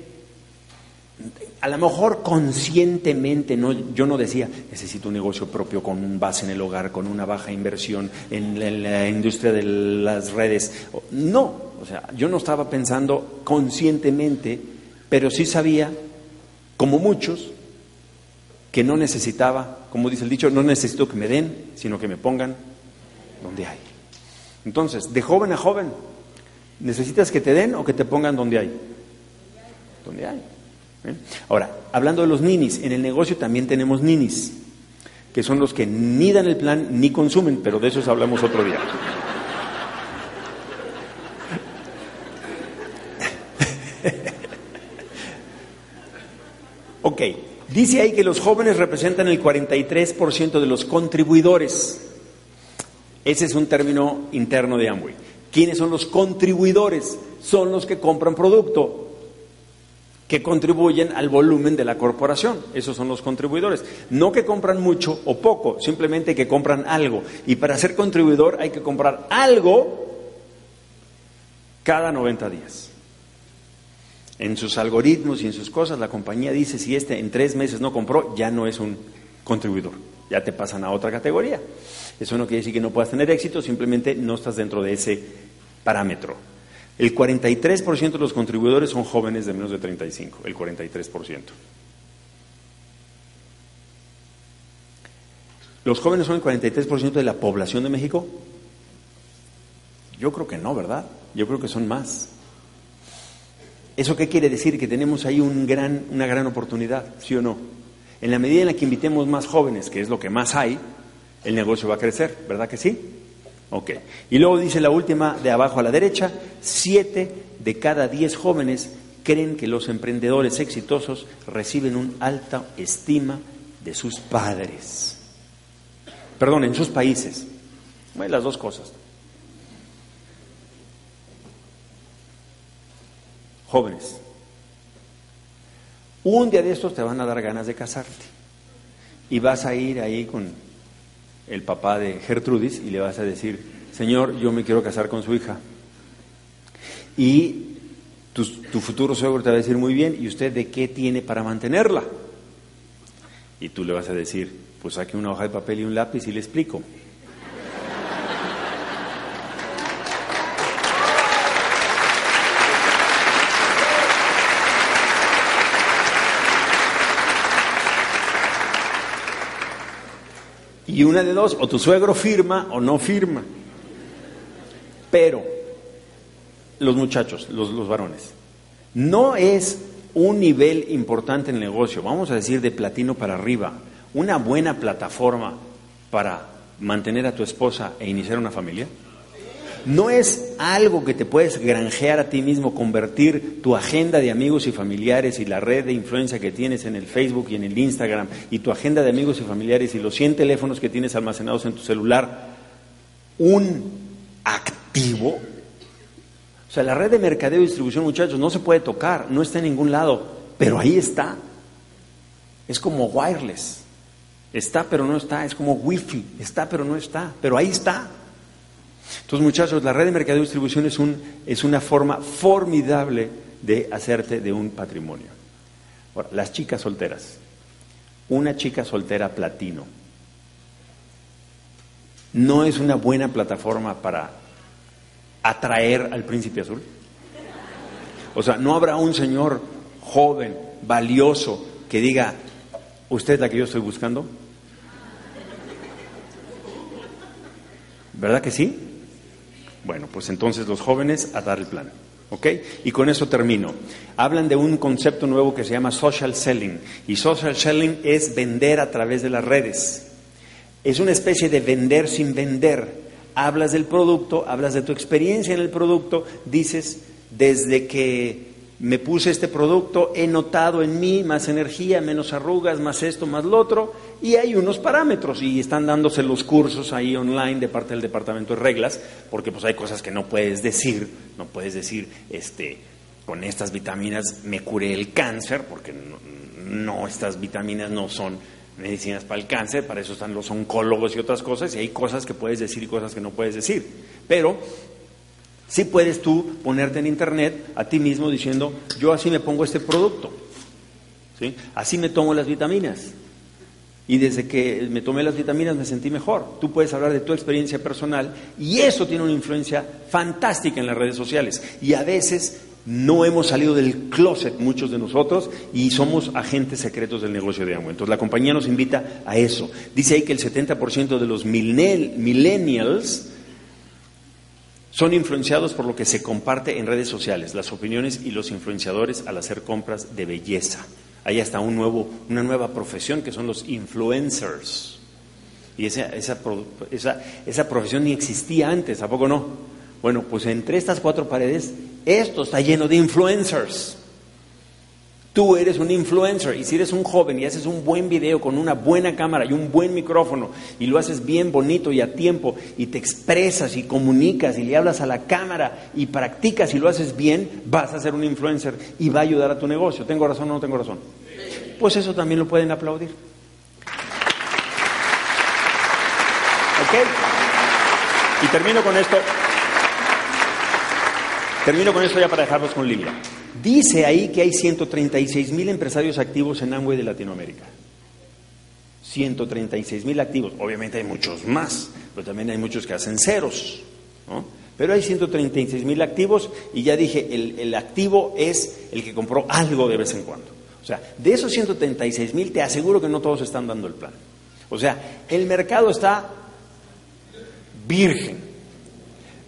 a lo mejor conscientemente, no, yo no decía, necesito un negocio propio con un base en el hogar, con una baja inversión en la industria de las redes. No, o sea, yo no estaba pensando conscientemente, pero sí sabía, como muchos, que no necesitaba, como dice el dicho, no necesito que me den, sino que me pongan donde hay. Entonces, de joven a joven, ¿necesitas que te den o que te pongan donde hay? Donde hay. ¿Eh? Ahora, hablando de los ninis, en el negocio también tenemos ninis, que son los que ni dan el plan ni consumen, pero de esos hablamos otro día. [laughs] ok, Dice ahí que los jóvenes representan el 43% de los contribuidores. Ese es un término interno de Amway. ¿Quiénes son los contribuidores? Son los que compran producto, que contribuyen al volumen de la corporación. Esos son los contribuidores. No que compran mucho o poco, simplemente que compran algo. Y para ser contribuidor hay que comprar algo cada 90 días en sus algoritmos y en sus cosas, la compañía dice si este en tres meses no compró, ya no es un contribuidor, ya te pasan a otra categoría. Eso no quiere decir que no puedas tener éxito, simplemente no estás dentro de ese parámetro. El 43% de los contribuidores son jóvenes de menos de 35, el 43%. ¿Los jóvenes son el 43% de la población de México? Yo creo que no, ¿verdad? Yo creo que son más. ¿Eso qué quiere decir? Que tenemos ahí una gran oportunidad, ¿sí o no? En la medida en la que invitemos más jóvenes, que es lo que más hay, el negocio va a crecer, ¿verdad que sí? Ok. Y luego dice la última de abajo a la derecha, siete de cada diez jóvenes creen que los emprendedores exitosos reciben un alta estima de sus padres. Perdón, en sus países. Bueno, las dos cosas. Jóvenes, un día de estos te van a dar ganas de casarte y vas a ir ahí con el papá de Gertrudis y le vas a decir, Señor, yo me quiero casar con su hija. Y tu, futuro suegro te va a decir, muy bien, ¿y usted de qué tiene para mantenerla? Y tú le vas a decir, pues saque una hoja de papel y un lápiz y le explico. Y una de dos, o tu suegro firma o no firma. Pero, los muchachos, los, los varones, no es un nivel importante en el negocio, vamos a decir de platino para arriba, una buena plataforma para mantener a tu esposa e iniciar una familia. No es algo que te puedes granjear a ti mismo, convertir tu agenda de amigos y familiares y la red de influencia que tienes en el Facebook y en el Instagram y tu agenda de amigos y familiares y los 100 teléfonos que tienes almacenados en tu celular, un activo. O sea, la red de mercadeo y distribución, muchachos, no se puede tocar, no está en ningún lado, pero ahí está. Es como wireless. Está pero no está, es como wifi, está pero no está, pero ahí está. Entonces, muchachos, la red de mercado y distribución es, un, es una forma formidable de hacerte de un patrimonio. Ahora, las chicas solteras. Una chica soltera platino. ¿No es una buena plataforma para atraer al príncipe azul? O sea, no habrá un señor joven, valioso, que diga, ¿usted es la que yo estoy buscando? ¿Verdad que sí? Bueno, pues entonces los jóvenes a dar el plan. ¿Ok? Y con eso termino. Hablan de un concepto nuevo que se llama social selling. Y social selling es vender a través de las redes. Es una especie de vender sin vender. Hablas del producto, hablas de tu experiencia en el producto, dices, desde que me puse este producto, he notado en mí más energía, menos arrugas, más esto, más lo otro, y hay unos parámetros y están dándose los cursos ahí online de parte del departamento de reglas, porque pues hay cosas que no puedes decir, no puedes decir, este, con estas vitaminas me curé el cáncer, porque no, estas vitaminas no son medicinas para el cáncer, para eso están los oncólogos y otras cosas, y hay cosas que puedes decir y cosas que no puedes decir. Pero Sí puedes tú ponerte en internet a ti mismo diciendo, yo así me pongo este producto, ¿sí? así me tomo las vitaminas. Y desde que me tomé las vitaminas me sentí mejor. Tú puedes hablar de tu experiencia personal y eso tiene una influencia fantástica en las redes sociales. Y a veces no hemos salido del closet muchos de nosotros y somos agentes secretos del negocio de Amway. Entonces la compañía nos invita a eso. Dice ahí que el 70% de los millennials son influenciados por lo que se comparte en redes sociales, las opiniones y los influenciadores al hacer compras de belleza. Hay hasta un nuevo, una nueva profesión que son los influencers. Y esa, esa, esa, esa profesión ni existía antes, ¿a poco no? Bueno, pues entre estas cuatro paredes, esto está lleno de influencers. Tú eres un influencer y si eres un joven y haces un buen video con una buena cámara y un buen micrófono y lo haces bien bonito y a tiempo y te expresas y comunicas y le hablas a la cámara y practicas y lo haces bien, vas a ser un influencer y va a ayudar a tu negocio. ¿Tengo razón o no tengo razón? Pues eso también lo pueden aplaudir. ¿Ok? Y termino con esto. Termino con esto ya para dejarlos con Lilia. Dice ahí que hay 136 mil empresarios activos en Amway de Latinoamérica. 136 mil activos. Obviamente hay muchos más, pero también hay muchos que hacen ceros. Pero hay 136 mil activos y ya dije, el, el, activo es el que compró algo de vez en cuando. O sea, de esos 136 mil te aseguro que no todos están dando el plan. O sea, el mercado está virgen.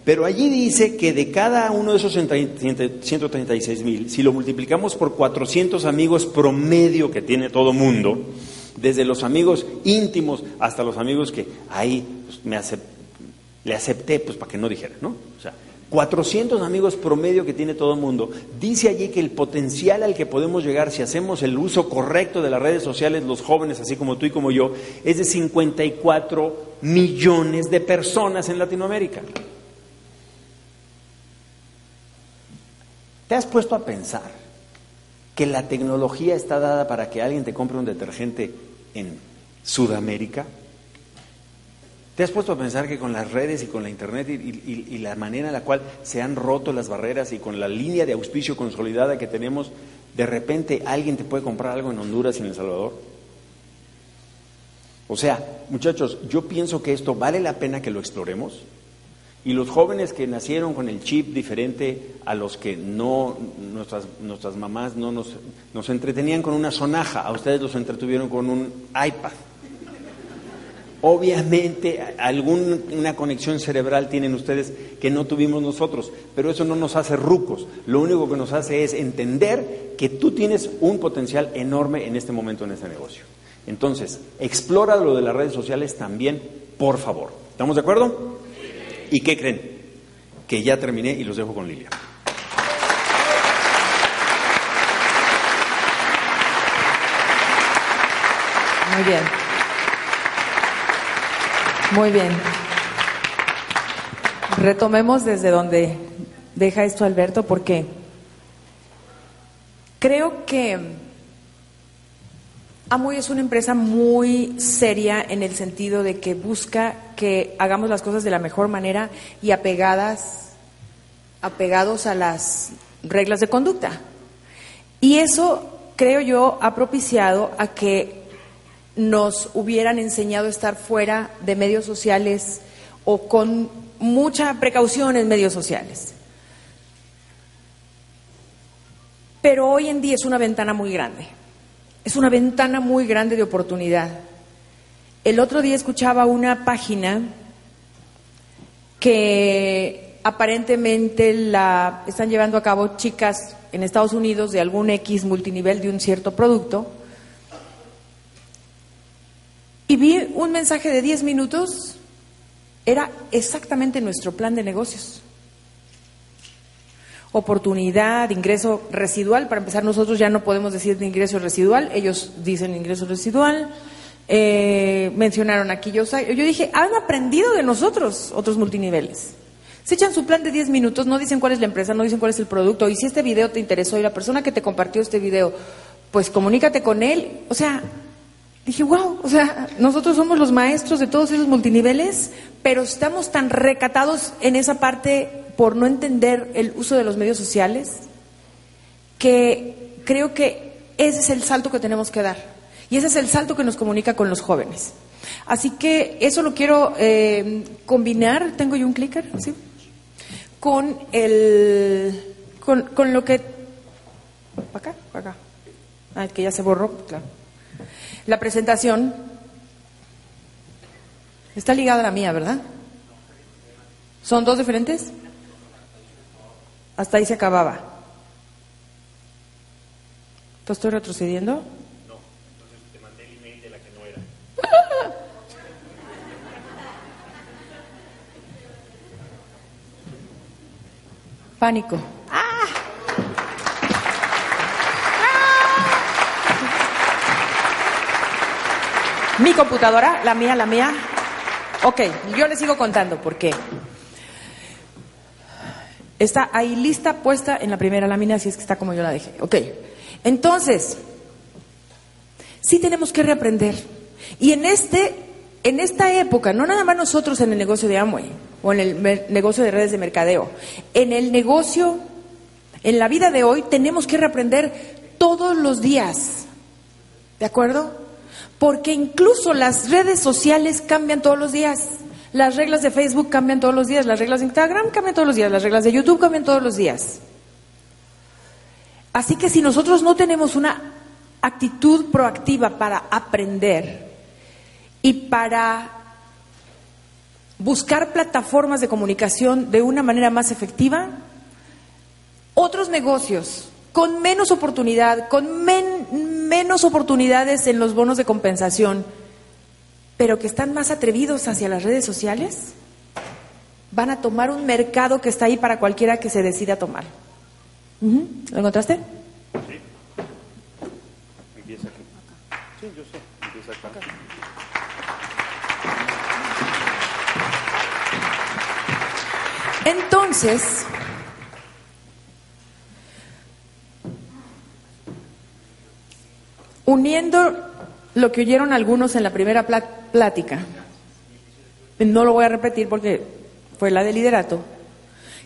Pero allí dice que de cada uno de esos 136 mil, si lo multiplicamos por 400 amigos promedio que tiene todo mundo, desde los amigos íntimos hasta los amigos que ahí pues, me le acepté, pues para que no dijera, ¿no? O sea, 400 amigos promedio que tiene todo el mundo, dice allí que el potencial al que podemos llegar si hacemos el uso correcto de las redes sociales, los jóvenes, así como tú y como yo, es de 54 millones de personas en Latinoamérica. ¿Te has puesto a pensar que la tecnología está dada para que alguien te compre un detergente en Sudamérica? ¿Te has puesto a pensar que con las redes y con la Internet y, la manera en la cual se han roto las barreras y con la línea de auspicio consolidada que tenemos, de repente alguien te puede comprar algo en Honduras y en El Salvador? O sea, muchachos, yo pienso que esto vale la pena que lo exploremos. Y los jóvenes que nacieron con el chip diferente a los que no, nuestras, nuestras mamás no nos, nos entretenían con una sonaja, a ustedes los entretuvieron con un iPad. Obviamente alguna conexión cerebral tienen ustedes que no tuvimos nosotros, pero eso no nos hace rucos. Lo único que nos hace es entender que tú tienes un potencial enorme en este momento en este negocio. Entonces, explora lo de las redes sociales también, por favor. ¿Estamos de acuerdo? ¿Y qué creen? Que ya terminé y los dejo con Lilia. Muy bien. Muy bien. Retomemos desde donde deja esto Alberto, porque creo que Amoy es una empresa muy seria en el sentido de que busca que hagamos las cosas de la mejor manera y apegadas, apegados a las reglas de conducta. Y eso, creo yo, ha propiciado a que nos hubieran enseñado a estar fuera de medios sociales o con mucha precaución en medios sociales. Pero hoy en día es una ventana muy grande. Es una ventana muy grande de oportunidad. El otro día escuchaba una página que aparentemente la están llevando a cabo chicas en Estados Unidos de algún X multinivel de un cierto producto. Y vi un mensaje de 10 minutos, era exactamente nuestro plan de negocios. Oportunidad, ingreso residual, para empezar nosotros ya no podemos decir de ingreso residual, ellos dicen ingreso residual, eh, mencionaron aquí yo, yo dije, han aprendido de nosotros otros multiniveles. Se echan su plan de 10 minutos, no dicen cuál es la empresa, no dicen cuál es el producto, y si este video te interesó y la persona que te compartió este video, pues comunícate con él. O sea, dije, wow, o sea, nosotros somos los maestros de todos esos multiniveles, pero estamos tan recatados en esa parte por no entender el uso de los medios sociales, que creo que ese es el salto que tenemos que dar. Y ese es el salto que nos comunica con los jóvenes. Así que eso lo quiero eh, combinar. ¿Tengo yo un clicker? ¿Sí? con el con, con lo que acá, acá. Ah, que ya se borró, claro. La presentación está ligada a la mía, ¿verdad? ¿Son dos diferentes? Hasta ahí se acababa. ¿Entonces estoy retrocediendo? No, entonces te mandé el email de la que no era. [laughs] Pánico. ¡Ah! Mi computadora, la mía, la mía. Ok, yo le sigo contando porque está ahí lista, puesta en la primera lámina, así es que está como yo la dejé. Ok, entonces, sí tenemos que reaprender. Y en este en esta época, no nada más nosotros en el negocio de Amway o en el negocio de redes de mercadeo, en el negocio, en la vida de hoy, tenemos que reaprender todos los días. ¿De acuerdo? Porque incluso las redes sociales cambian todos los días. Las reglas de Facebook cambian todos los días, las reglas de Instagram cambian todos los días, las reglas de YouTube cambian todos los días. Así que si nosotros no tenemos una actitud proactiva para aprender, y para buscar plataformas de comunicación de una manera más efectiva, otros negocios con menos oportunidad, con menos oportunidades en los bonos de compensación, pero que están más atrevidos hacia las redes sociales, van a tomar un mercado que está ahí para cualquiera que se decida tomar. ¿Lo encontraste? Sí. Empieza aquí. Sí, yo sé. Empieza acá. Entonces, uniendo lo que oyeron algunos en la primera plática, no lo voy a repetir porque fue la de liderato,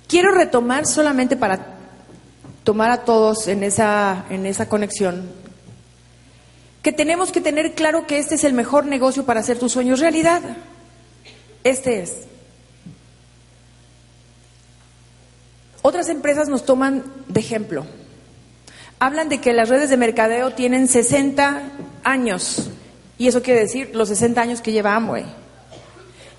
quiero retomar solamente para tomar a todos en esa, en esa conexión, que tenemos que tener claro que este es el mejor negocio para hacer tus sueños realidad. Este es. Otras empresas nos toman de ejemplo. Hablan de que las redes de mercadeo tienen 60 años. Y eso quiere decir los 60 años que lleva Amway.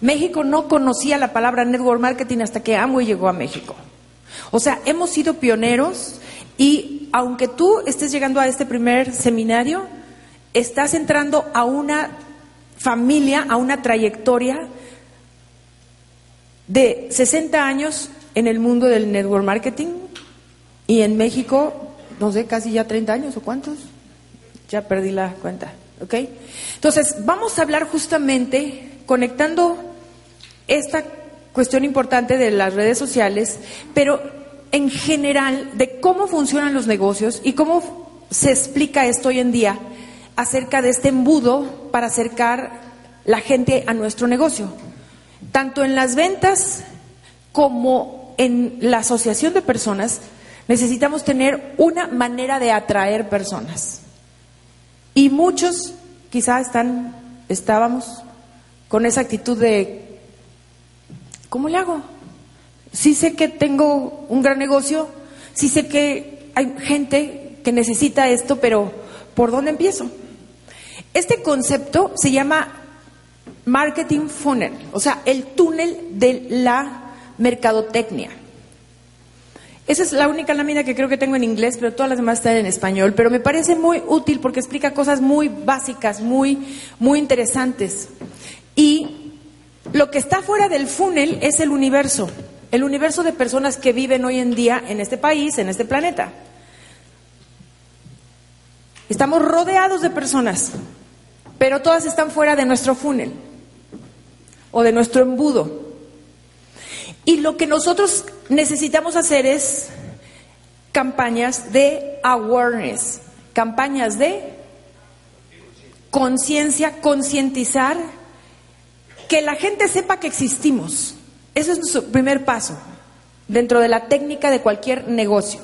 México no conocía la palabra network marketing hasta que Amway llegó a México. O sea, hemos sido pioneros y aunque tú estés llegando a este primer seminario, estás entrando a una familia, a una trayectoria de 60 años en el mundo del network marketing y en México, no sé, casi ya 30 años o cuántos. Ya perdí la cuenta, ¿ok? Entonces, vamos a hablar justamente conectando esta cuestión importante de las redes sociales, pero en general de cómo funcionan los negocios y cómo se explica esto hoy en día acerca de este embudo para acercar la gente a nuestro negocio, tanto en las ventas como en la asociación de personas necesitamos tener una manera de atraer personas. Y muchos quizá están, estábamos con esa actitud de, ¿cómo le hago? Si sé que tengo un gran negocio, si sé que hay gente que necesita esto, pero ¿por dónde empiezo? Este concepto se llama marketing funnel, o sea, el túnel de la mercadotecnia. Esa es la única lámina que creo que tengo en inglés, pero todas las demás están en español. Pero me parece muy útil porque explica cosas muy básicas, muy, muy interesantes. Y lo que está fuera del funnel es el universo, el universo de personas que viven hoy en día en este país, en este planeta. Estamos rodeados de personas, pero todas están fuera de nuestro funnel o de nuestro embudo. Y lo que nosotros necesitamos hacer es campañas de awareness, campañas de conciencia, concientizar, que la gente sepa que existimos. Ese es nuestro primer paso dentro de la técnica de cualquier negocio.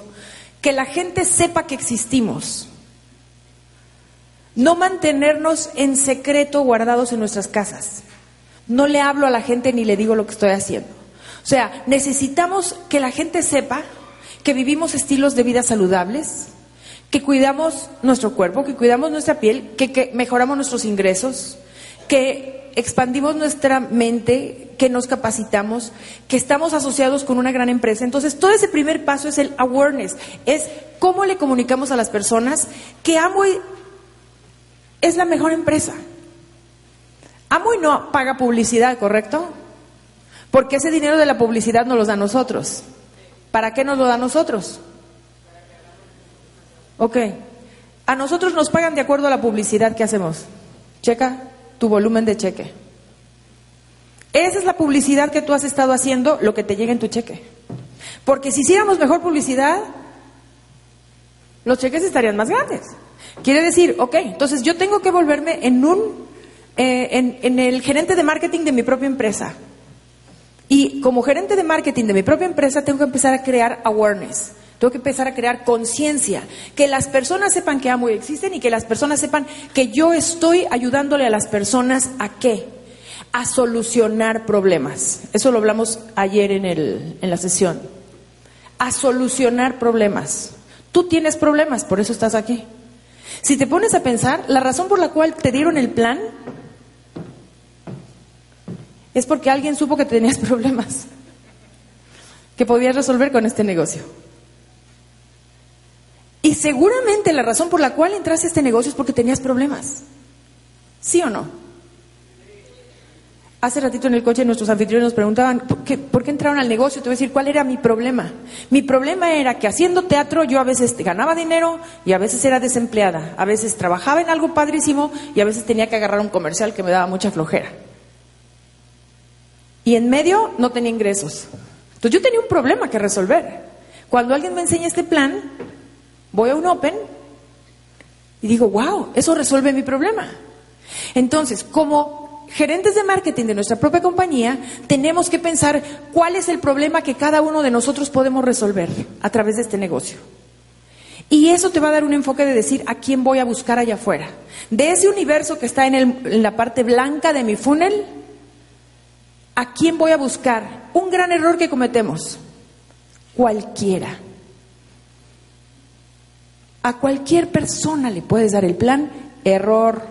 Que la gente sepa que existimos. No mantenernos en secreto guardados en nuestras casas. No le hablo a la gente ni le digo lo que estoy haciendo. O sea, necesitamos que la gente sepa que vivimos estilos de vida saludables, que cuidamos nuestro cuerpo, que cuidamos nuestra piel, que, mejoramos nuestros ingresos, que expandimos nuestra mente, que nos capacitamos, que estamos asociados con una gran empresa. Entonces, todo ese primer paso es el awareness, es cómo le comunicamos a las personas que Amway es la mejor empresa. Amway no paga publicidad, ¿correcto? Porque ese dinero de la publicidad nos lo da nosotros. ¿Para qué nos lo da nosotros? Ok. A nosotros nos pagan de acuerdo a la publicidad que hacemos. Checa tu volumen de cheque. Esa es la publicidad que tú has estado haciendo, lo que te llega en tu cheque. Porque si hiciéramos mejor publicidad, los cheques estarían más grandes. Quiere decir, ok, entonces yo tengo que volverme en un, eh, en el gerente de marketing de mi propia empresa. Y como gerente de marketing de mi propia empresa, tengo que empezar a crear awareness. Tengo que empezar a crear conciencia, que las personas sepan que amo y existen y que las personas sepan que yo estoy ayudándole a las personas a qué? A solucionar problemas. Eso lo hablamos ayer en, el, en la sesión. A solucionar problemas. Tú tienes problemas, por eso estás aquí. Si te pones a pensar, la razón por la cual te dieron el plan es porque alguien supo que tenías [laughs] problemas que podías resolver con este negocio. Y seguramente la razón por la cual entraste a este negocio es porque tenías problemas. ¿Sí o no? Hace ratito en el coche nuestros anfitriones nos preguntaban, ¿por qué, ¿por qué, entraron al negocio? Te voy a decir, ¿cuál era mi problema? Mi problema era que haciendo teatro yo a veces ganaba dinero y a veces era desempleada. A veces trabajaba en algo padrísimo y a veces tenía que agarrar un comercial que me daba mucha flojera y en medio no tenía ingresos. Entonces yo tenía un problema que resolver. Cuando alguien me enseña este plan, voy a un Open y digo, wow, eso resuelve mi problema. Entonces, como gerentes de marketing de nuestra propia compañía, tenemos que pensar cuál es el problema que cada uno de nosotros podemos resolver a través de este negocio. Y eso te va a dar un enfoque de decir a quién voy a buscar allá afuera. De ese universo que está en, en la parte blanca de mi funnel, ¿A quién voy a buscar? Un gran error que cometemos. Cualquiera. A cualquier persona le puedes dar el plan. Error.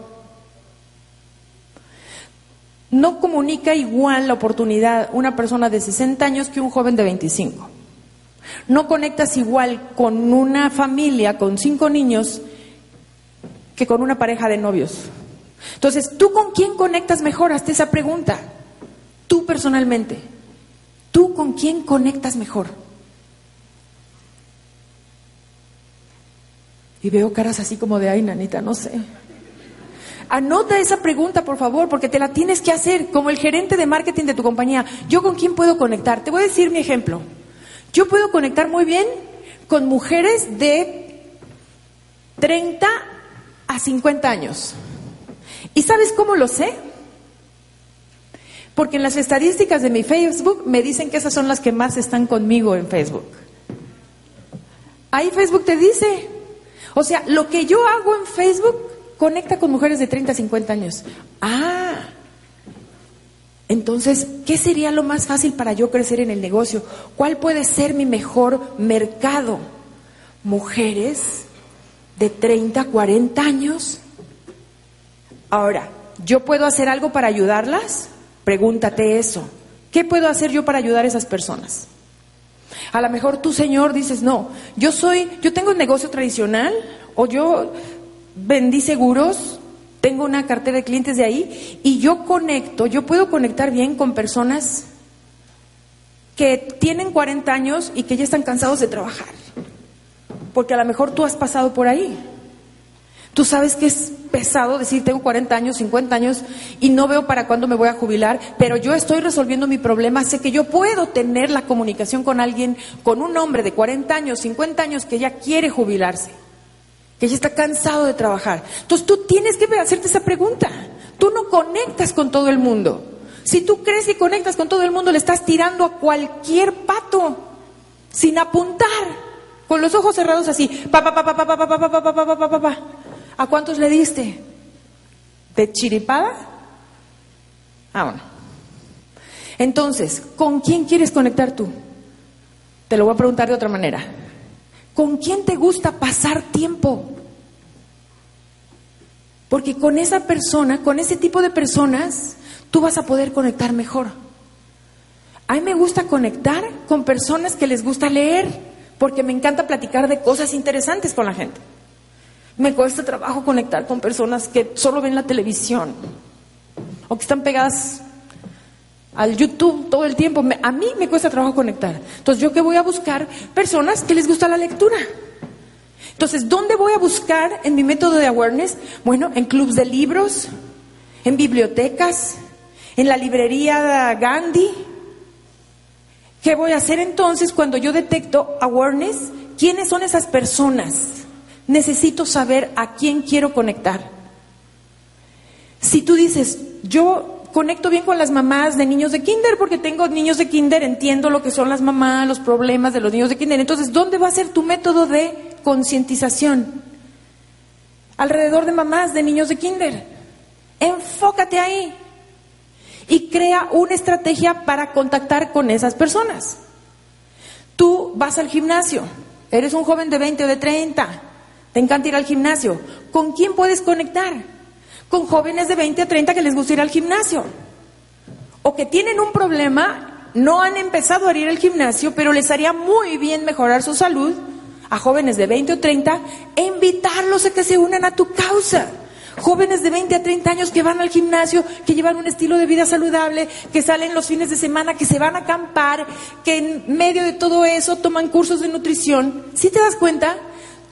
No comunica igual la oportunidad una persona de 60 años que un joven de 25. No conectas igual con una familia con cinco niños que con una pareja de novios. Entonces, ¿tú con quién conectas mejor? Hazte esa pregunta. Tú personalmente, ¿tú con quién conectas mejor? Y veo caras así como de, ay, nanita, no sé. Anota esa pregunta, por favor, porque te la tienes que hacer como el gerente de marketing de tu compañía. ¿Yo con quién puedo conectar? Te voy a decir mi ejemplo. Yo puedo conectar muy bien con mujeres de 30 a 50 años. ¿Y sabes cómo lo sé? Porque en las estadísticas de mi Facebook me dicen que esas son las que más están conmigo en Facebook. Ahí Facebook te dice. O sea, lo que yo hago en Facebook conecta con mujeres de 30 a 50 años. Ah, entonces, ¿qué sería lo más fácil para yo crecer en el negocio? ¿Cuál puede ser mi mejor mercado? Mujeres de 30, 40 años. Ahora, ¿yo puedo hacer algo para ayudarlas? Pregúntate eso. ¿Qué puedo hacer yo para ayudar a esas personas? A lo mejor tú, Señor, dices, no, yo soy, yo tengo un negocio tradicional o yo vendí seguros, tengo una cartera de clientes de ahí y yo conecto, yo puedo conectar bien con personas que tienen 40 años y que ya están cansados de trabajar. Porque a lo mejor tú has pasado por ahí. Tú sabes que es pesado decir tengo 40 años, 50 años y no veo para cuándo me voy a jubilar, pero yo estoy resolviendo mi problema, sé que yo puedo tener la comunicación con alguien, con un hombre de 40 años, 50 años que ya quiere jubilarse, que ya está cansado de trabajar. Entonces tú tienes que hacerte esa pregunta. Tú no conectas con todo el mundo. Si tú crees que conectas con todo el mundo, le estás tirando a cualquier pato sin apuntar, con los ojos cerrados así, pa pa pa pa pa pa pa pa pa pa pa pa pa pa ¿A cuántos le diste? ¿De chiripada? Ah, bueno. Entonces, ¿con quién quieres conectar tú? Te lo voy a preguntar de otra manera. ¿Con quién te gusta pasar tiempo? Porque con esa persona, con ese tipo de personas, tú vas a poder conectar mejor. A mí me gusta conectar con personas que les gusta leer, porque me encanta platicar de cosas interesantes con la gente. Me cuesta trabajo conectar con personas que solo ven la televisión o que están pegadas al YouTube todo el tiempo. a mí me cuesta trabajo conectar. Entonces, ¿yo qué voy a buscar? Personas que les gusta la lectura. Entonces, ¿dónde voy a buscar en mi método de awareness? Bueno, en clubs de libros, en bibliotecas, en la librería Gandhi. ¿Qué voy a hacer entonces cuando yo detecto awareness? ¿Quiénes son esas personas? Necesito saber a quién quiero conectar. Si tú dices, yo conecto bien con las mamás de niños de kinder porque tengo niños de kinder, entiendo lo que son las mamás, los problemas de los niños de kinder. Entonces, ¿dónde va a ser tu método de concientización? Alrededor de mamás de niños de kinder. Enfócate ahí y crea una estrategia para contactar con esas personas. Tú vas al gimnasio, eres un joven de 20 o de 30, te encanta ir al gimnasio. ¿Con quién puedes conectar? Con jóvenes de 20 a 30 que les gusta ir al gimnasio. O que tienen un problema, no han empezado a ir al gimnasio, pero les haría muy bien mejorar su salud a jóvenes de 20 o 30 e invitarlos a que se unan a tu causa. Jóvenes de 20 a 30 años que van al gimnasio, que llevan un estilo de vida saludable, que salen los fines de semana, que se van a acampar, que en medio de todo eso toman cursos de nutrición. ¿Sí te das cuenta?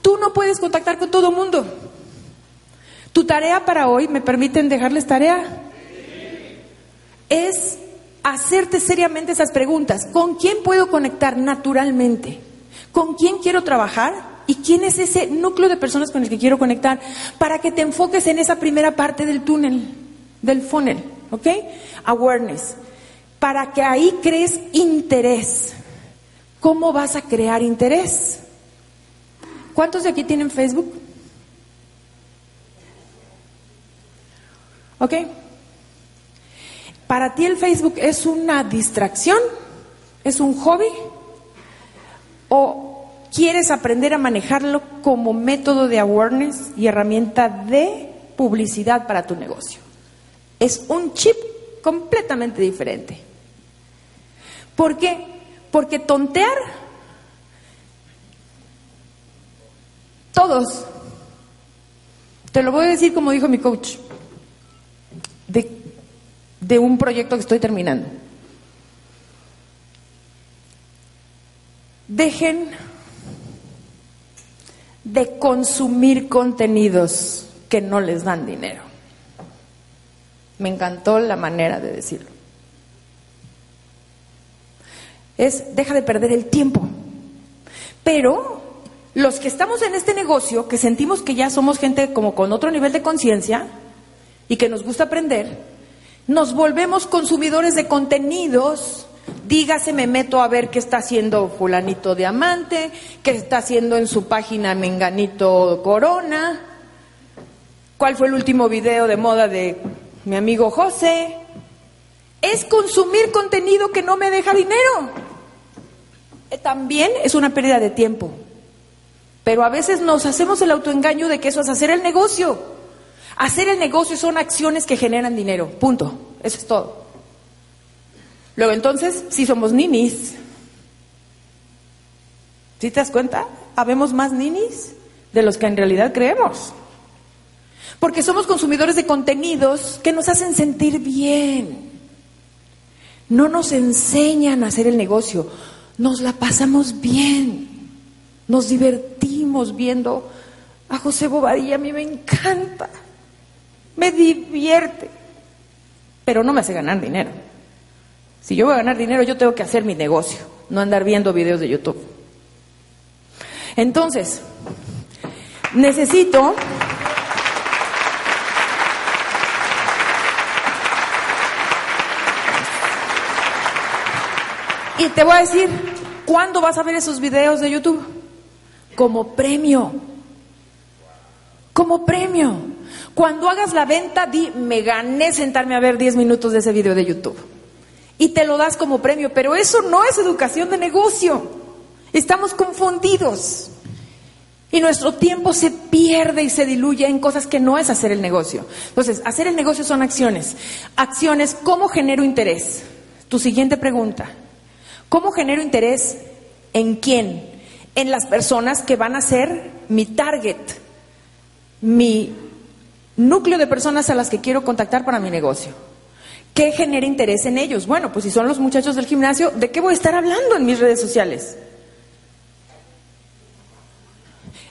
Tú no puedes contactar con todo el mundo. Tu tarea para hoy, ¿me permiten dejarles tarea? Es hacerte seriamente esas preguntas. ¿Con quién puedo conectar naturalmente? ¿Con quién quiero trabajar? ¿Y quién es ese núcleo de personas con el que quiero conectar? Para que te enfoques en esa primera parte del túnel, del funnel, ¿ok? Awareness. Para que ahí crees interés. ¿Cómo vas a crear interés? ¿Cuántos de aquí tienen Facebook? ¿Ok? ¿Para ti el Facebook es una distracción? ¿Es un hobby? ¿O quieres aprender a manejarlo como método de awareness y herramienta de publicidad para tu negocio? Es un chip completamente diferente. ¿Por qué? Porque tontear Todos. Te lo voy a decir como dijo mi coach, de, un proyecto que estoy terminando. Dejen de consumir contenidos que no les dan dinero. Me encantó la manera de decirlo. Es, deja de perder el tiempo. Pero los que estamos en este negocio, que sentimos que ya somos gente como con otro nivel de conciencia y que nos gusta aprender, nos volvemos consumidores de contenidos. Dígase, me meto a ver qué está haciendo fulanito diamante, qué está haciendo en su página menganito corona, cuál fue el último video de moda de mi amigo José. Es consumir contenido que no me deja dinero. Eh, también es una pérdida de tiempo. Pero a veces nos hacemos el autoengaño de que eso es hacer el negocio. Hacer el negocio son acciones que generan dinero. Punto. Eso es todo. Luego entonces, si somos ninis, ¿sí te das cuenta? Habemos más ninis de los que en realidad creemos. Porque somos consumidores de contenidos que nos hacen sentir bien. No nos enseñan a hacer el negocio, nos la pasamos bien. Nos divertimos viendo a José Bobadilla, a mí me encanta, me divierte, pero no me hace ganar dinero. Si yo voy a ganar dinero, yo tengo que hacer mi negocio, no andar viendo videos de YouTube. Entonces, necesito Y te voy a decir, ¿cuándo vas a ver esos videos de YouTube? Como premio. Como premio. Cuando hagas la venta, di, me gané sentarme a ver 10 minutos de ese video de YouTube. Y te lo das como premio, pero eso no es educación de negocio. Estamos confundidos. Y nuestro tiempo se pierde y se diluye en cosas que no es hacer el negocio. Entonces, hacer el negocio son acciones. Acciones, ¿cómo genero interés? Tu siguiente pregunta. ¿Cómo genero interés en quién? En las personas que van a ser mi target, mi núcleo de personas a las que quiero contactar para mi negocio. ¿Qué genera interés en ellos? Bueno, pues si son los muchachos del gimnasio, ¿de qué voy a estar hablando en mis redes sociales?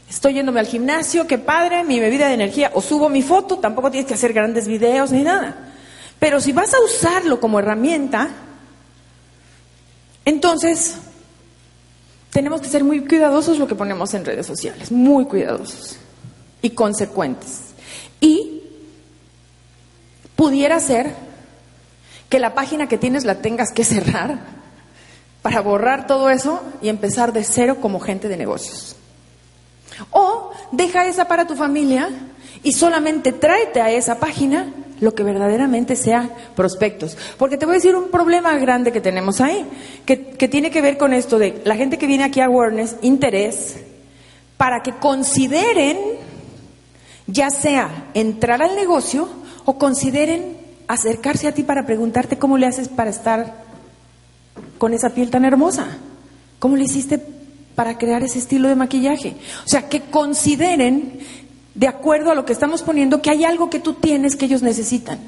Estoy yéndome al gimnasio, qué padre, mi bebida de energía, o subo mi foto, tampoco tienes que hacer grandes videos ni nada. Pero si vas a usarlo como herramienta, entonces, tenemos que ser muy cuidadosos lo que ponemos en redes sociales, muy cuidadosos y consecuentes. Y pudiera ser que la página que tienes la tengas que cerrar para borrar todo eso y empezar de cero como gente de negocios. O deja esa para tu familia y solamente tráete a esa página lo que verdaderamente sea prospectos. Porque te voy a decir un problema grande que tenemos ahí, que, tiene que ver con esto de la gente que viene aquí a awareness, interés, para que consideren ya sea entrar al negocio o consideren acercarse a ti para preguntarte cómo le haces para estar con esa piel tan hermosa, cómo le hiciste para crear ese estilo de maquillaje. O sea, que consideren de acuerdo a lo que estamos poniendo, que hay algo que tú tienes que ellos necesitan,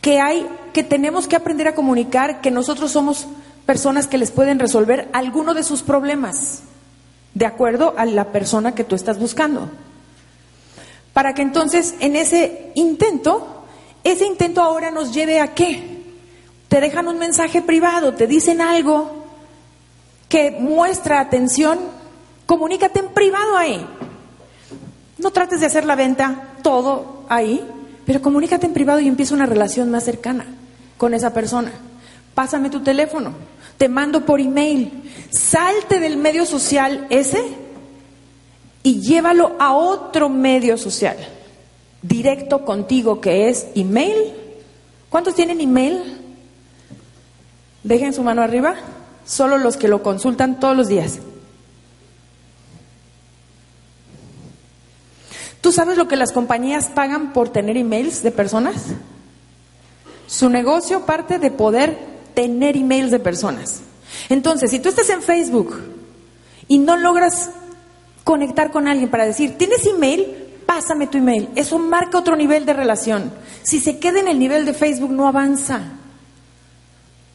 que hay, que tenemos que aprender a comunicar, que nosotros somos personas que les pueden resolver alguno de sus problemas, de acuerdo a la persona que tú estás buscando. Para que entonces en ese intento, ese intento ahora nos lleve a qué? Te dejan un mensaje privado, te dicen algo que muestra atención, comunícate en privado ahí. No trates de hacer la venta todo ahí, pero comunícate en privado y empieza una relación más cercana con esa persona. Pásame tu teléfono, te mando por email. Salte del medio social ese y llévalo a otro medio social, directo contigo, que es email. ¿Cuántos tienen email? Dejen su mano arriba. Solo los que lo consultan todos los días. ¿Tú sabes lo que las compañías pagan por tener emails de personas? Su negocio parte de poder tener emails de personas. Entonces, si tú estás en Facebook y no logras conectar con alguien para decir, ¿tienes email? Pásame tu email. Eso marca otro nivel de relación. Si se queda en el nivel de Facebook, no avanza.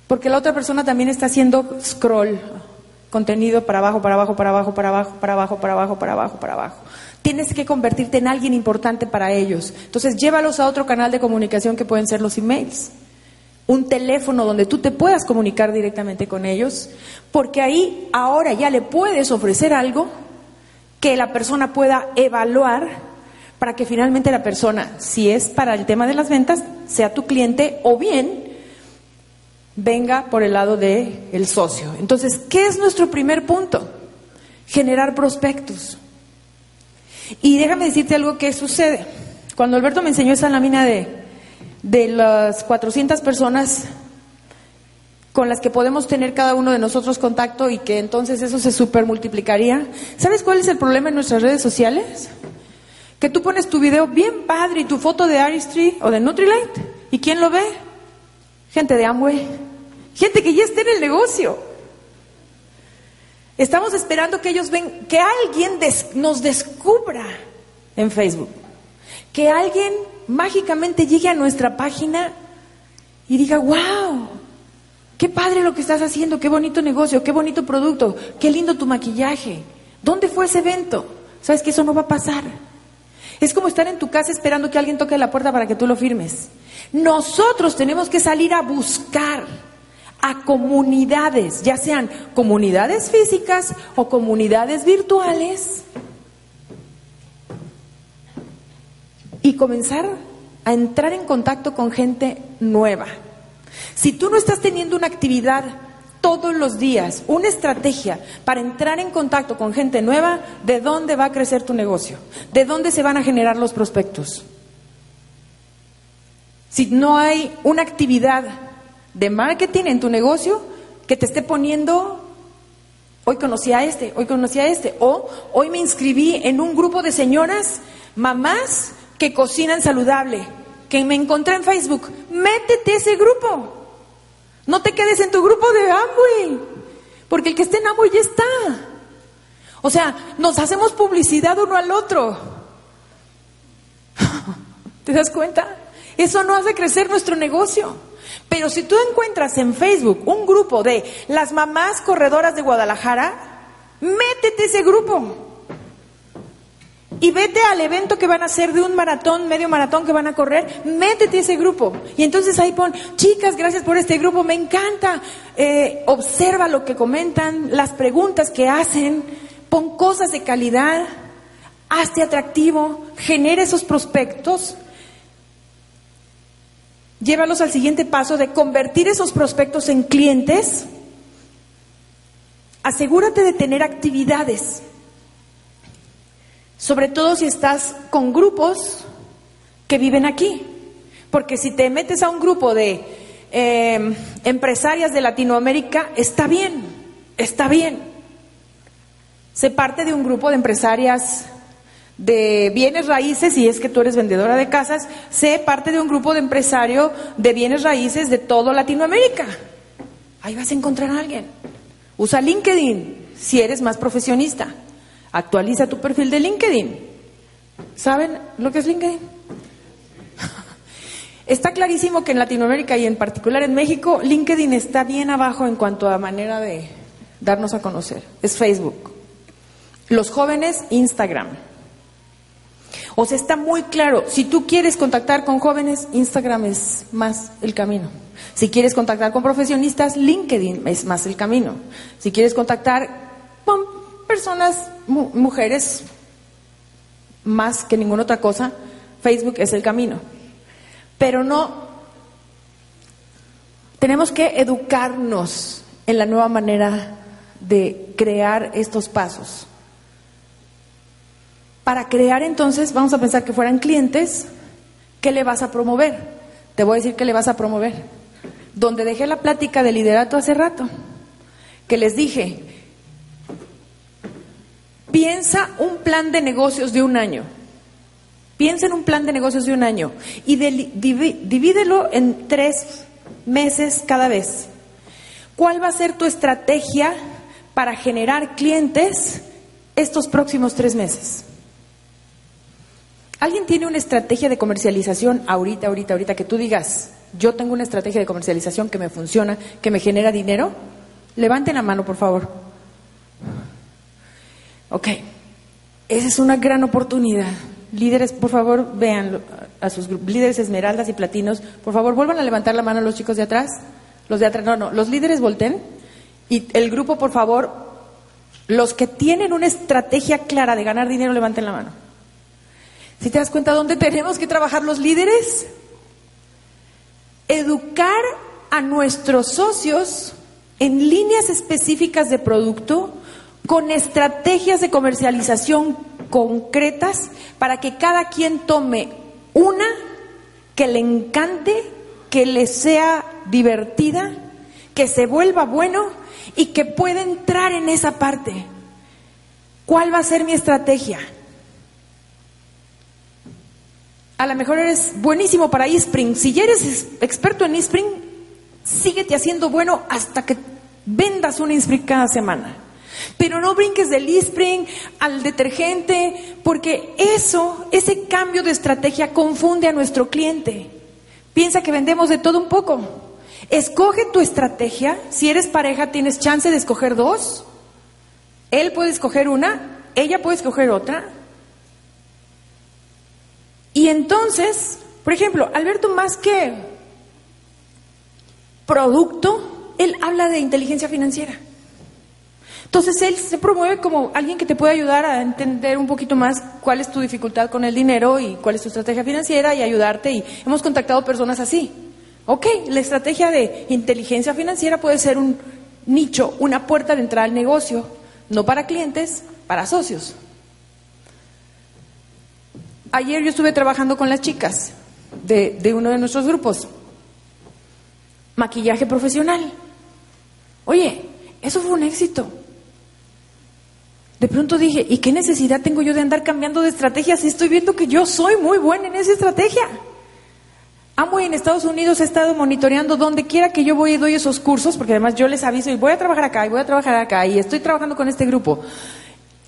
Porque la otra persona también está haciendo scroll, contenido para abajo, para abajo, para abajo, para abajo, para abajo, para abajo, para abajo, para abajo. Tienes que convertirte en alguien importante para ellos. Entonces, llévalos a otro canal de comunicación que pueden ser los emails. Un teléfono donde tú te puedas comunicar directamente con ellos, porque ahí ahora ya le puedes ofrecer algo que la persona pueda evaluar para que finalmente la persona, si es para el tema de las ventas, sea tu cliente o bien venga por el lado del el socio. Entonces, ¿qué es nuestro primer punto? Generar prospectos. Y déjame decirte algo que sucede. Cuando Alberto me enseñó esa lámina de, de las 400 personas con las que podemos tener cada uno de nosotros contacto y que entonces eso se super multiplicaría. ¿Sabes cuál es el problema en nuestras redes sociales? Que tú pones tu video bien padre y tu foto de Aristry o de Nutrilite y ¿quién lo ve? Gente de Amway, gente que ya está en el negocio. Estamos esperando que ellos ven, que alguien nos descubra en Facebook, que alguien mágicamente llegue a nuestra página y diga, wow, qué padre lo que estás haciendo, qué bonito negocio, qué bonito producto, qué lindo tu maquillaje. ¿Dónde fue ese evento? Sabes que eso no va a pasar. Es como estar en tu casa esperando que alguien toque la puerta para que tú lo firmes. Nosotros tenemos que salir a buscar a comunidades, ya sean comunidades físicas o comunidades virtuales, y comenzar a entrar en contacto con gente nueva. Si tú no estás teniendo una actividad todos los días, una estrategia para entrar en contacto con gente nueva, ¿de dónde va a crecer tu negocio? ¿De dónde se van a generar los prospectos? Si no hay una actividad de marketing en tu negocio que te esté poniendo, hoy conocí a este, hoy conocí a este, o hoy me inscribí en un grupo de señoras, mamás que cocinan saludable, que me encontré en Facebook, métete ese grupo. No te quedes en tu grupo de Amway, porque el que esté en Amway ya está. O sea, nos hacemos publicidad uno al otro. [laughs] ¿Te das cuenta? Eso no hace crecer nuestro negocio. Pero si tú encuentras en Facebook un grupo de las mamás corredoras de Guadalajara, métete ese grupo. Y vete al evento que van a hacer de un maratón, medio maratón que van a correr, métete ese grupo. Y entonces ahí pon, chicas, gracias por este grupo, me encanta. Eh, observa lo que comentan, las preguntas que hacen, pon cosas de calidad, hazte atractivo, genera esos prospectos llévalos al siguiente paso de convertir esos prospectos en clientes. Asegúrate de tener actividades, sobre todo si estás con grupos que viven aquí, porque si te metes a un grupo de eh, empresarias de Latinoamérica, está bien, está bien. Se parte de un grupo de empresarias de bienes raíces, y es que tú eres vendedora de casas, sé parte de un grupo de empresario de bienes raíces de toda Latinoamérica. Ahí vas a encontrar a alguien. Usa LinkedIn si eres más profesionista. Actualiza tu perfil de LinkedIn. ¿Saben lo que es LinkedIn? [laughs] Está clarísimo que en Latinoamérica y en particular en México, LinkedIn está bien abajo en cuanto a manera de darnos a conocer. Es Facebook. Los jóvenes, Instagram. O sea, está muy claro, si tú quieres contactar con jóvenes, Instagram es más el camino. Si quieres contactar con profesionistas, LinkedIn es más el camino. Si quieres contactar con personas, mujeres, más que ninguna otra cosa, Facebook es el camino. Pero no, tenemos que educarnos en la nueva manera de crear estos pasos. Para crear entonces, vamos a pensar que fueran clientes, ¿qué le vas a promover? Te voy a decir qué le vas a promover. Donde dejé la plática de liderato hace rato, que les dije, piensa un plan de negocios de un año. Piensa en un plan de negocios de un año y divídelo en tres meses cada vez. ¿Cuál va a ser tu estrategia para generar clientes estos próximos tres meses? ¿Alguien tiene una estrategia de comercialización ahorita, ahorita, ahorita que tú digas, yo tengo una estrategia de comercialización que me funciona, que me genera dinero? Levanten la mano, por favor. Ok, esa es una gran oportunidad. Líderes, por favor, vean a sus líderes esmeraldas y platinos. Por favor, vuelvan a levantar la mano los chicos de atrás. Los de atrás, no, no, los líderes volten. Y el grupo, por favor, los que tienen una estrategia clara de ganar dinero, levanten la mano. Si te das cuenta dónde tenemos que trabajar los líderes? Educar a nuestros socios en líneas específicas de producto con estrategias de comercialización concretas para que cada quien tome una que le encante, que le sea divertida, que se vuelva bueno y que pueda entrar en esa parte. ¿Cuál va a ser mi estrategia? A lo mejor eres buenísimo para eSpring. Si ya eres experto en eSpring, síguete haciendo bueno hasta que vendas un eSpring cada semana. Pero no brinques del eSpring al detergente, porque eso, ese cambio de estrategia confunde a nuestro cliente. Piensa que vendemos de todo un poco. Escoge tu estrategia. Si eres pareja, tienes chance de escoger dos. Él puede escoger una, ella puede escoger otra. Y entonces, por ejemplo, Alberto, más que producto, él habla de inteligencia financiera. Entonces él se promueve como alguien que te puede ayudar a entender un poquito más cuál es tu dificultad con el dinero y cuál es tu estrategia financiera y ayudarte. Y hemos contactado personas así. Ok, la estrategia de inteligencia financiera puede ser un nicho, una puerta de entrada al negocio, no para clientes, para socios. Ayer yo estuve trabajando con las chicas de, de uno de nuestros grupos, maquillaje profesional. Oye, eso fue un éxito. De pronto dije, ¿y qué necesidad tengo yo de andar cambiando de estrategia si estoy viendo que yo soy muy buena en esa estrategia? Amo en Estados Unidos he estado monitoreando donde quiera que yo voy y doy esos cursos, porque además yo les aviso y voy a trabajar acá y voy a trabajar acá y estoy trabajando con este grupo.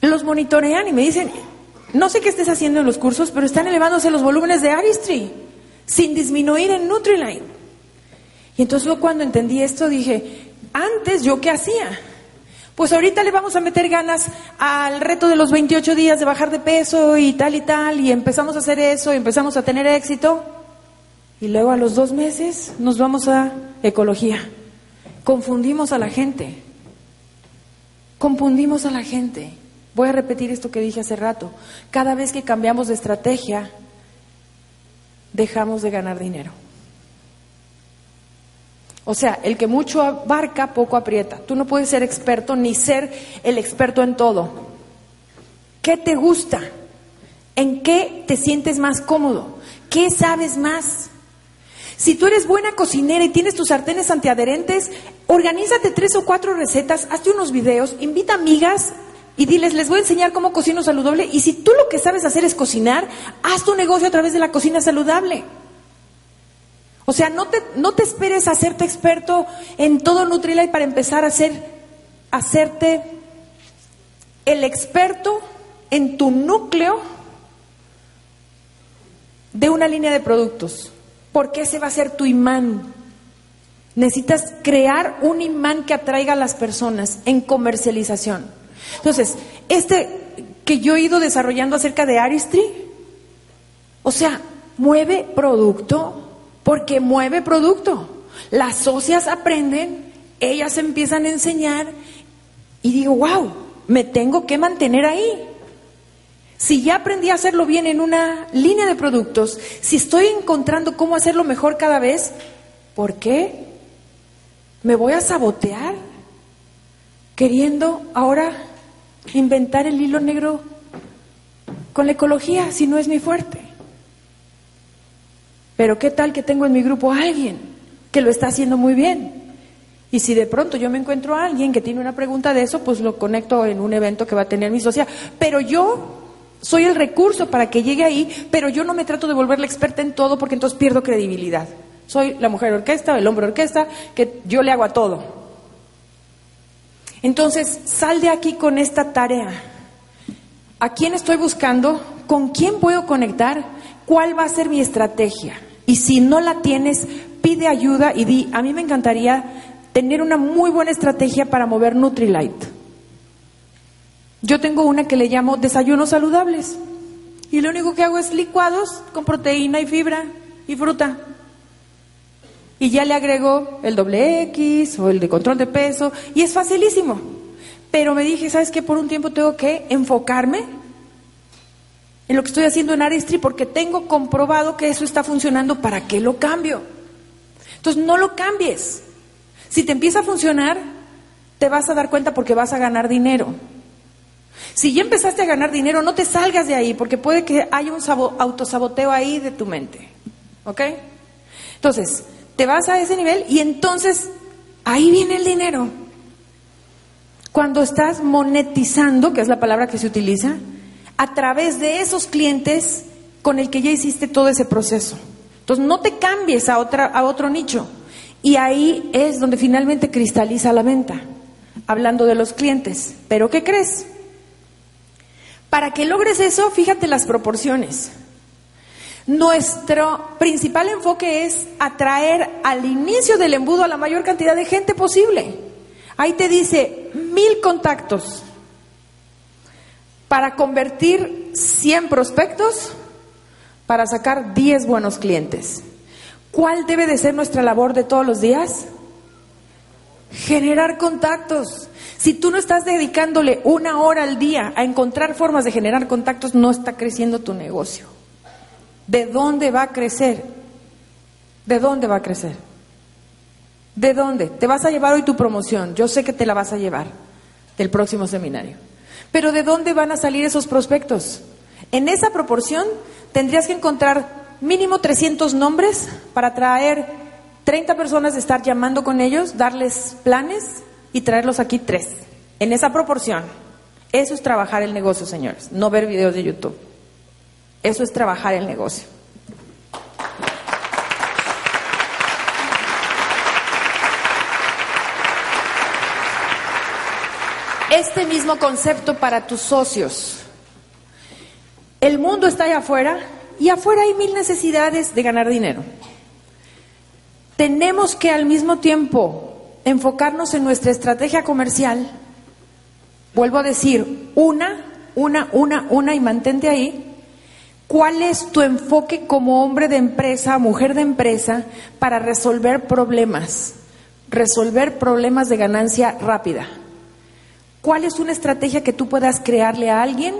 Los monitorean y me dicen, no sé qué estés haciendo en los cursos, pero están elevándose los volúmenes de Aristry sin disminuir en Nutriline. Y entonces cuando entendí esto dije, antes yo qué hacía? Pues ahorita le vamos a meter ganas al reto de los 28 días de bajar de peso y tal y tal, y empezamos a hacer eso y empezamos a tener éxito. Y luego a los dos meses nos vamos a ecología. Confundimos a la gente. Confundimos a la gente. Voy a repetir esto que dije hace rato. Cada vez que cambiamos de estrategia, dejamos de ganar dinero. O sea, el que mucho abarca, poco aprieta. Tú no puedes ser experto ni ser el experto en todo. ¿Qué te gusta? ¿En qué te sientes más cómodo? ¿Qué sabes más? Si tú eres buena cocinera y tienes tus sartenes antiadherentes, organízate tres o cuatro recetas, hazte unos videos, invita amigas y diles, les voy a enseñar cómo cocino saludable. Y si tú lo que sabes hacer es cocinar, haz tu negocio a través de la cocina saludable. O sea, no te, no te esperes a hacerte experto en todo Nutrilite para empezar a hacer, hacerte el experto en tu núcleo de una línea de productos, porque ese va a ser tu imán. Necesitas crear un imán que atraiga a las personas en comercialización. Entonces, este que yo he ido desarrollando acerca de Aristry, o sea, mueve producto porque mueve producto. Las socias aprenden, ellas empiezan a enseñar y digo, wow, me tengo que mantener ahí. Si ya aprendí a hacerlo bien en una línea de productos, si estoy encontrando cómo hacerlo mejor cada vez, ¿por qué me voy a sabotear queriendo ahora inventar el hilo negro con la ecología si no es mi fuerte? Pero ¿qué tal que tengo en mi grupo a alguien que lo está haciendo muy bien? Y si de pronto yo me encuentro a alguien que tiene una pregunta de eso, pues lo conecto en un evento que va a tener mi socia. Pero yo soy el recurso para que llegue ahí, pero yo no me trato de volver la experta en todo porque entonces pierdo credibilidad. Soy la mujer orquesta, el hombre orquesta, que yo le hago a todo. Entonces, sal de aquí con esta tarea. ¿A quién estoy buscando? ¿Con quién puedo conectar? ¿Cuál va a ser mi estrategia? Y si no la tienes, pide ayuda y di, a mí me encantaría tener una muy buena estrategia para mover Nutrilite. Yo tengo una que le llamo desayunos saludables. Y lo único que hago es licuados con proteína y fibra y fruta. Y ya le agrego el doble X o el de control de peso y es facilísimo. Pero me dije, ¿sabes qué? Por un tiempo tengo que enfocarme en lo que estoy haciendo en Aristri porque tengo comprobado que eso está funcionando, ¿para qué lo cambio? Entonces no lo cambies. Si te empieza a funcionar, te vas a dar cuenta porque vas a ganar dinero. Si ya empezaste a ganar dinero, no te salgas de ahí porque puede que haya un autosaboteo ahí de tu mente. ¿Ok? Entonces, te vas a ese nivel y entonces Ahí viene el dinero. Cuando estás monetizando, que es la palabra que se utiliza, a través de esos clientes con el que ya hiciste todo ese proceso. Entonces no te cambies a, otra, a otro nicho. Y ahí es donde finalmente cristaliza la venta, hablando de los clientes. Pero ¿qué crees? Para que logres eso, fíjate las proporciones. Nuestro principal enfoque es atraer al inicio del embudo a la mayor cantidad de gente posible. Ahí te dice mil contactos para convertir 100 prospectos para sacar 10 buenos clientes. ¿Cuál debe de ser nuestra labor de todos los días? Generar contactos. Si tú no estás dedicándole una hora al día a encontrar formas de generar contactos, no está creciendo tu negocio. ¿De dónde va a crecer? ¿De dónde va a crecer? ¿De dónde? Te vas a llevar hoy tu promoción. Yo sé que te la vas a llevar del próximo seminario. Pero ¿de dónde van a salir esos prospectos? En esa proporción tendrías que encontrar mínimo 300 nombres para traer 30 personas estar llamando con ellos, darles planes y traerlos aquí tres. En esa proporción. Eso es trabajar el negocio, señores, no ver videos de YouTube. Eso es trabajar el negocio. Este mismo concepto para tus socios. El mundo está allá afuera y afuera hay mil necesidades de ganar dinero. Tenemos que al mismo tiempo enfocarnos en nuestra estrategia comercial. Vuelvo a decir, una, una, una, una y mantente ahí ¿Cuál es tu enfoque como hombre de empresa, mujer de empresa, para resolver problemas? Resolver problemas de ganancia rápida. ¿Cuál es una estrategia que tú puedas crearle a alguien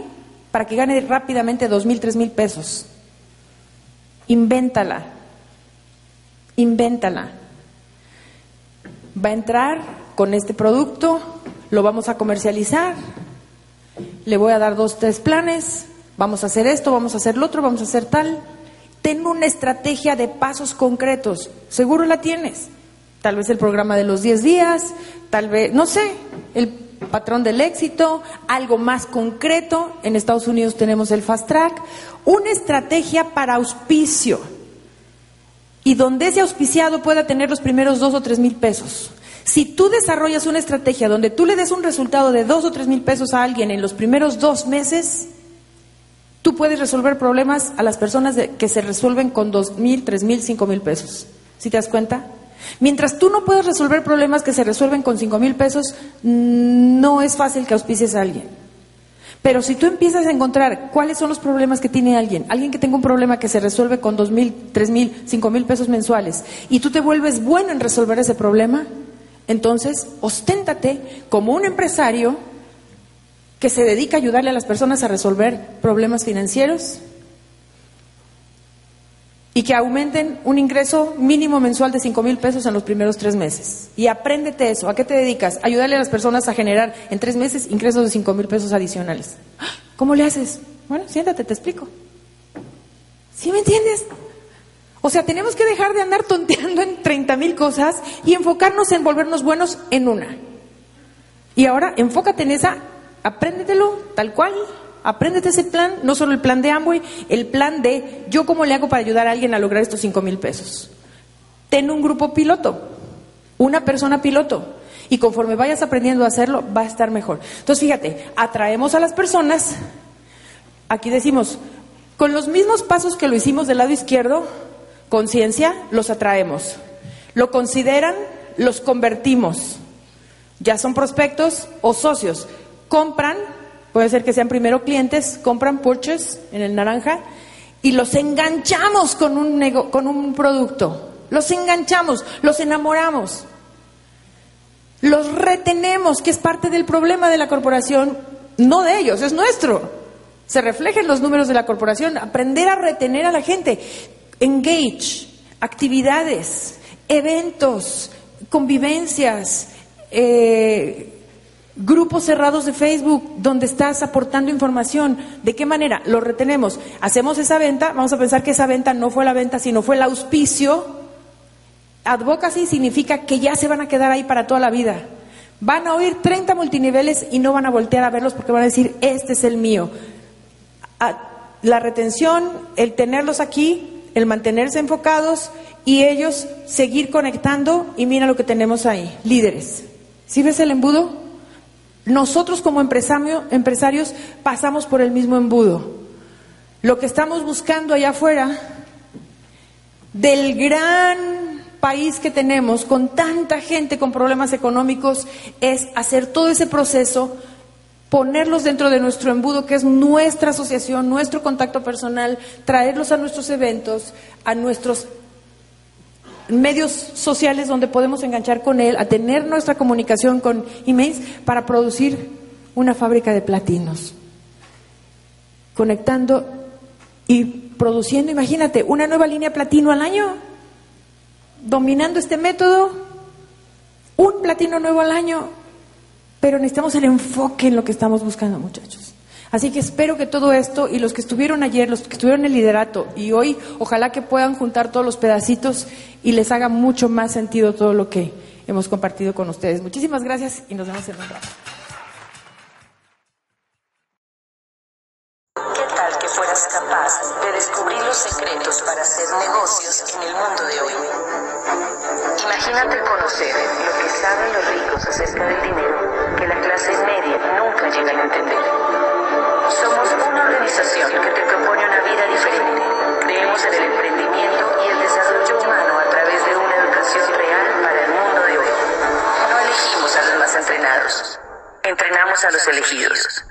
para que gane rápidamente dos mil, tres mil pesos? Invéntala. Invéntala. Va a entrar con este producto, lo vamos a comercializar, le voy a dar dos, tres planes, Vamos a hacer esto, vamos a hacer lo otro, vamos a hacer tal. Ten una estrategia de pasos concretos. Seguro la tienes. Tal vez el programa de los 10 días, tal vez, no sé, el patrón del éxito, algo más concreto. En Estados Unidos tenemos el fast track. Una estrategia para auspicio. Y donde ese auspiciado pueda tener los primeros dos o tres mil pesos. Si tú desarrollas una estrategia donde tú le des un resultado de dos o tres mil pesos a alguien en los primeros dos meses, Tú puedes resolver problemas a las personas que se resuelven con dos mil, tres mil, cinco mil pesos. ¿Sí te das cuenta? Mientras tú no puedes resolver problemas que se resuelven con cinco mil pesos, no es fácil que auspicies a alguien. Pero si tú empiezas a encontrar cuáles son los problemas que tiene alguien, alguien que tenga un problema que se resuelve con dos mil, tres mil, cinco mil pesos mensuales, y tú te vuelves bueno en resolver ese problema, entonces osténtate como un empresario que se dedica a ayudarle a las personas a resolver problemas financieros y que aumenten un ingreso mínimo mensual de 5 mil pesos en los primeros tres meses. Y apréndete eso. ¿A qué te dedicas? Ayudarle a las personas a generar en tres meses ingresos de 5 mil pesos adicionales. [gasps] ¿Cómo le haces? Bueno, siéntate, te explico. ¿Sí me entiendes? O sea, tenemos que dejar de andar tonteando en 30 mil cosas y enfocarnos en volvernos buenos en una. Y ahora enfócate en esa apréndetelo tal cual, apréndete ese plan, no solo el plan de Amway, el plan de yo cómo le hago para ayudar a alguien a lograr estos cinco mil pesos. Ten un grupo piloto, una persona piloto, y conforme vayas aprendiendo a hacerlo, va a estar mejor. Entonces, fíjate, atraemos a las personas, aquí decimos, con los mismos pasos que lo hicimos del lado izquierdo, conciencia, los atraemos. Lo consideran, los convertimos. Ya son prospectos o socios compran, puede ser que sean primero clientes, compran purchase en el naranja y los enganchamos con un, con un producto. Los enganchamos, los enamoramos. Los retenemos, que es parte del problema de la corporación, no de ellos, es nuestro. Se refleja en los números de la corporación. Aprender a retener a la gente. Engage, actividades, eventos, convivencias, eh, Grupos cerrados de Facebook donde estás aportando información. ¿De qué manera? Lo retenemos. Hacemos esa venta, vamos a pensar que esa venta no fue la venta, sino fue el auspicio Advocacy significa que ya se van a quedar ahí para toda la vida. Van a oír 30 multiniveles y no van a voltear a verlos porque van a decir, este es el mío. Ah, la retención, el tenerlos aquí, el mantenerse enfocados y ellos seguir conectando y mira lo que tenemos ahí, líderes. ¿Sí ves el embudo? Nosotros como empresarios pasamos por el mismo embudo. Lo que estamos buscando allá afuera del gran país que tenemos, con tanta gente con problemas económicos, es hacer todo ese proceso, ponerlos dentro de nuestro embudo, que es nuestra asociación, nuestro contacto personal, traerlos a nuestros eventos, a nuestros medios sociales donde podemos enganchar con él, a tener nuestra comunicación con emails para producir una fábrica de platinos, conectando y produciendo, imagínate, una nueva línea platino al año, dominando este método, un platino nuevo al año, pero necesitamos el enfoque en lo que estamos buscando, muchachos. Así que espero que todo esto y los que estuvieron ayer, los que estuvieron en el liderato y hoy, ojalá que puedan juntar todos los pedacitos y les haga mucho más sentido todo lo que hemos compartido con ustedes. Muchísimas gracias y nos vemos en un rato. fueras capaz de descubrir los secretos para hacer negocios en el mundo de hoy. Imagínate conocer lo que saben los ricos acerca del dinero que la clase media nunca llega a entender. Somos una organización que te propone una vida diferente. Creemos en el emprendimiento y el desarrollo humano a través de una educación real para el mundo de hoy. No elegimos a los más entrenados, entrenamos a los elegidos.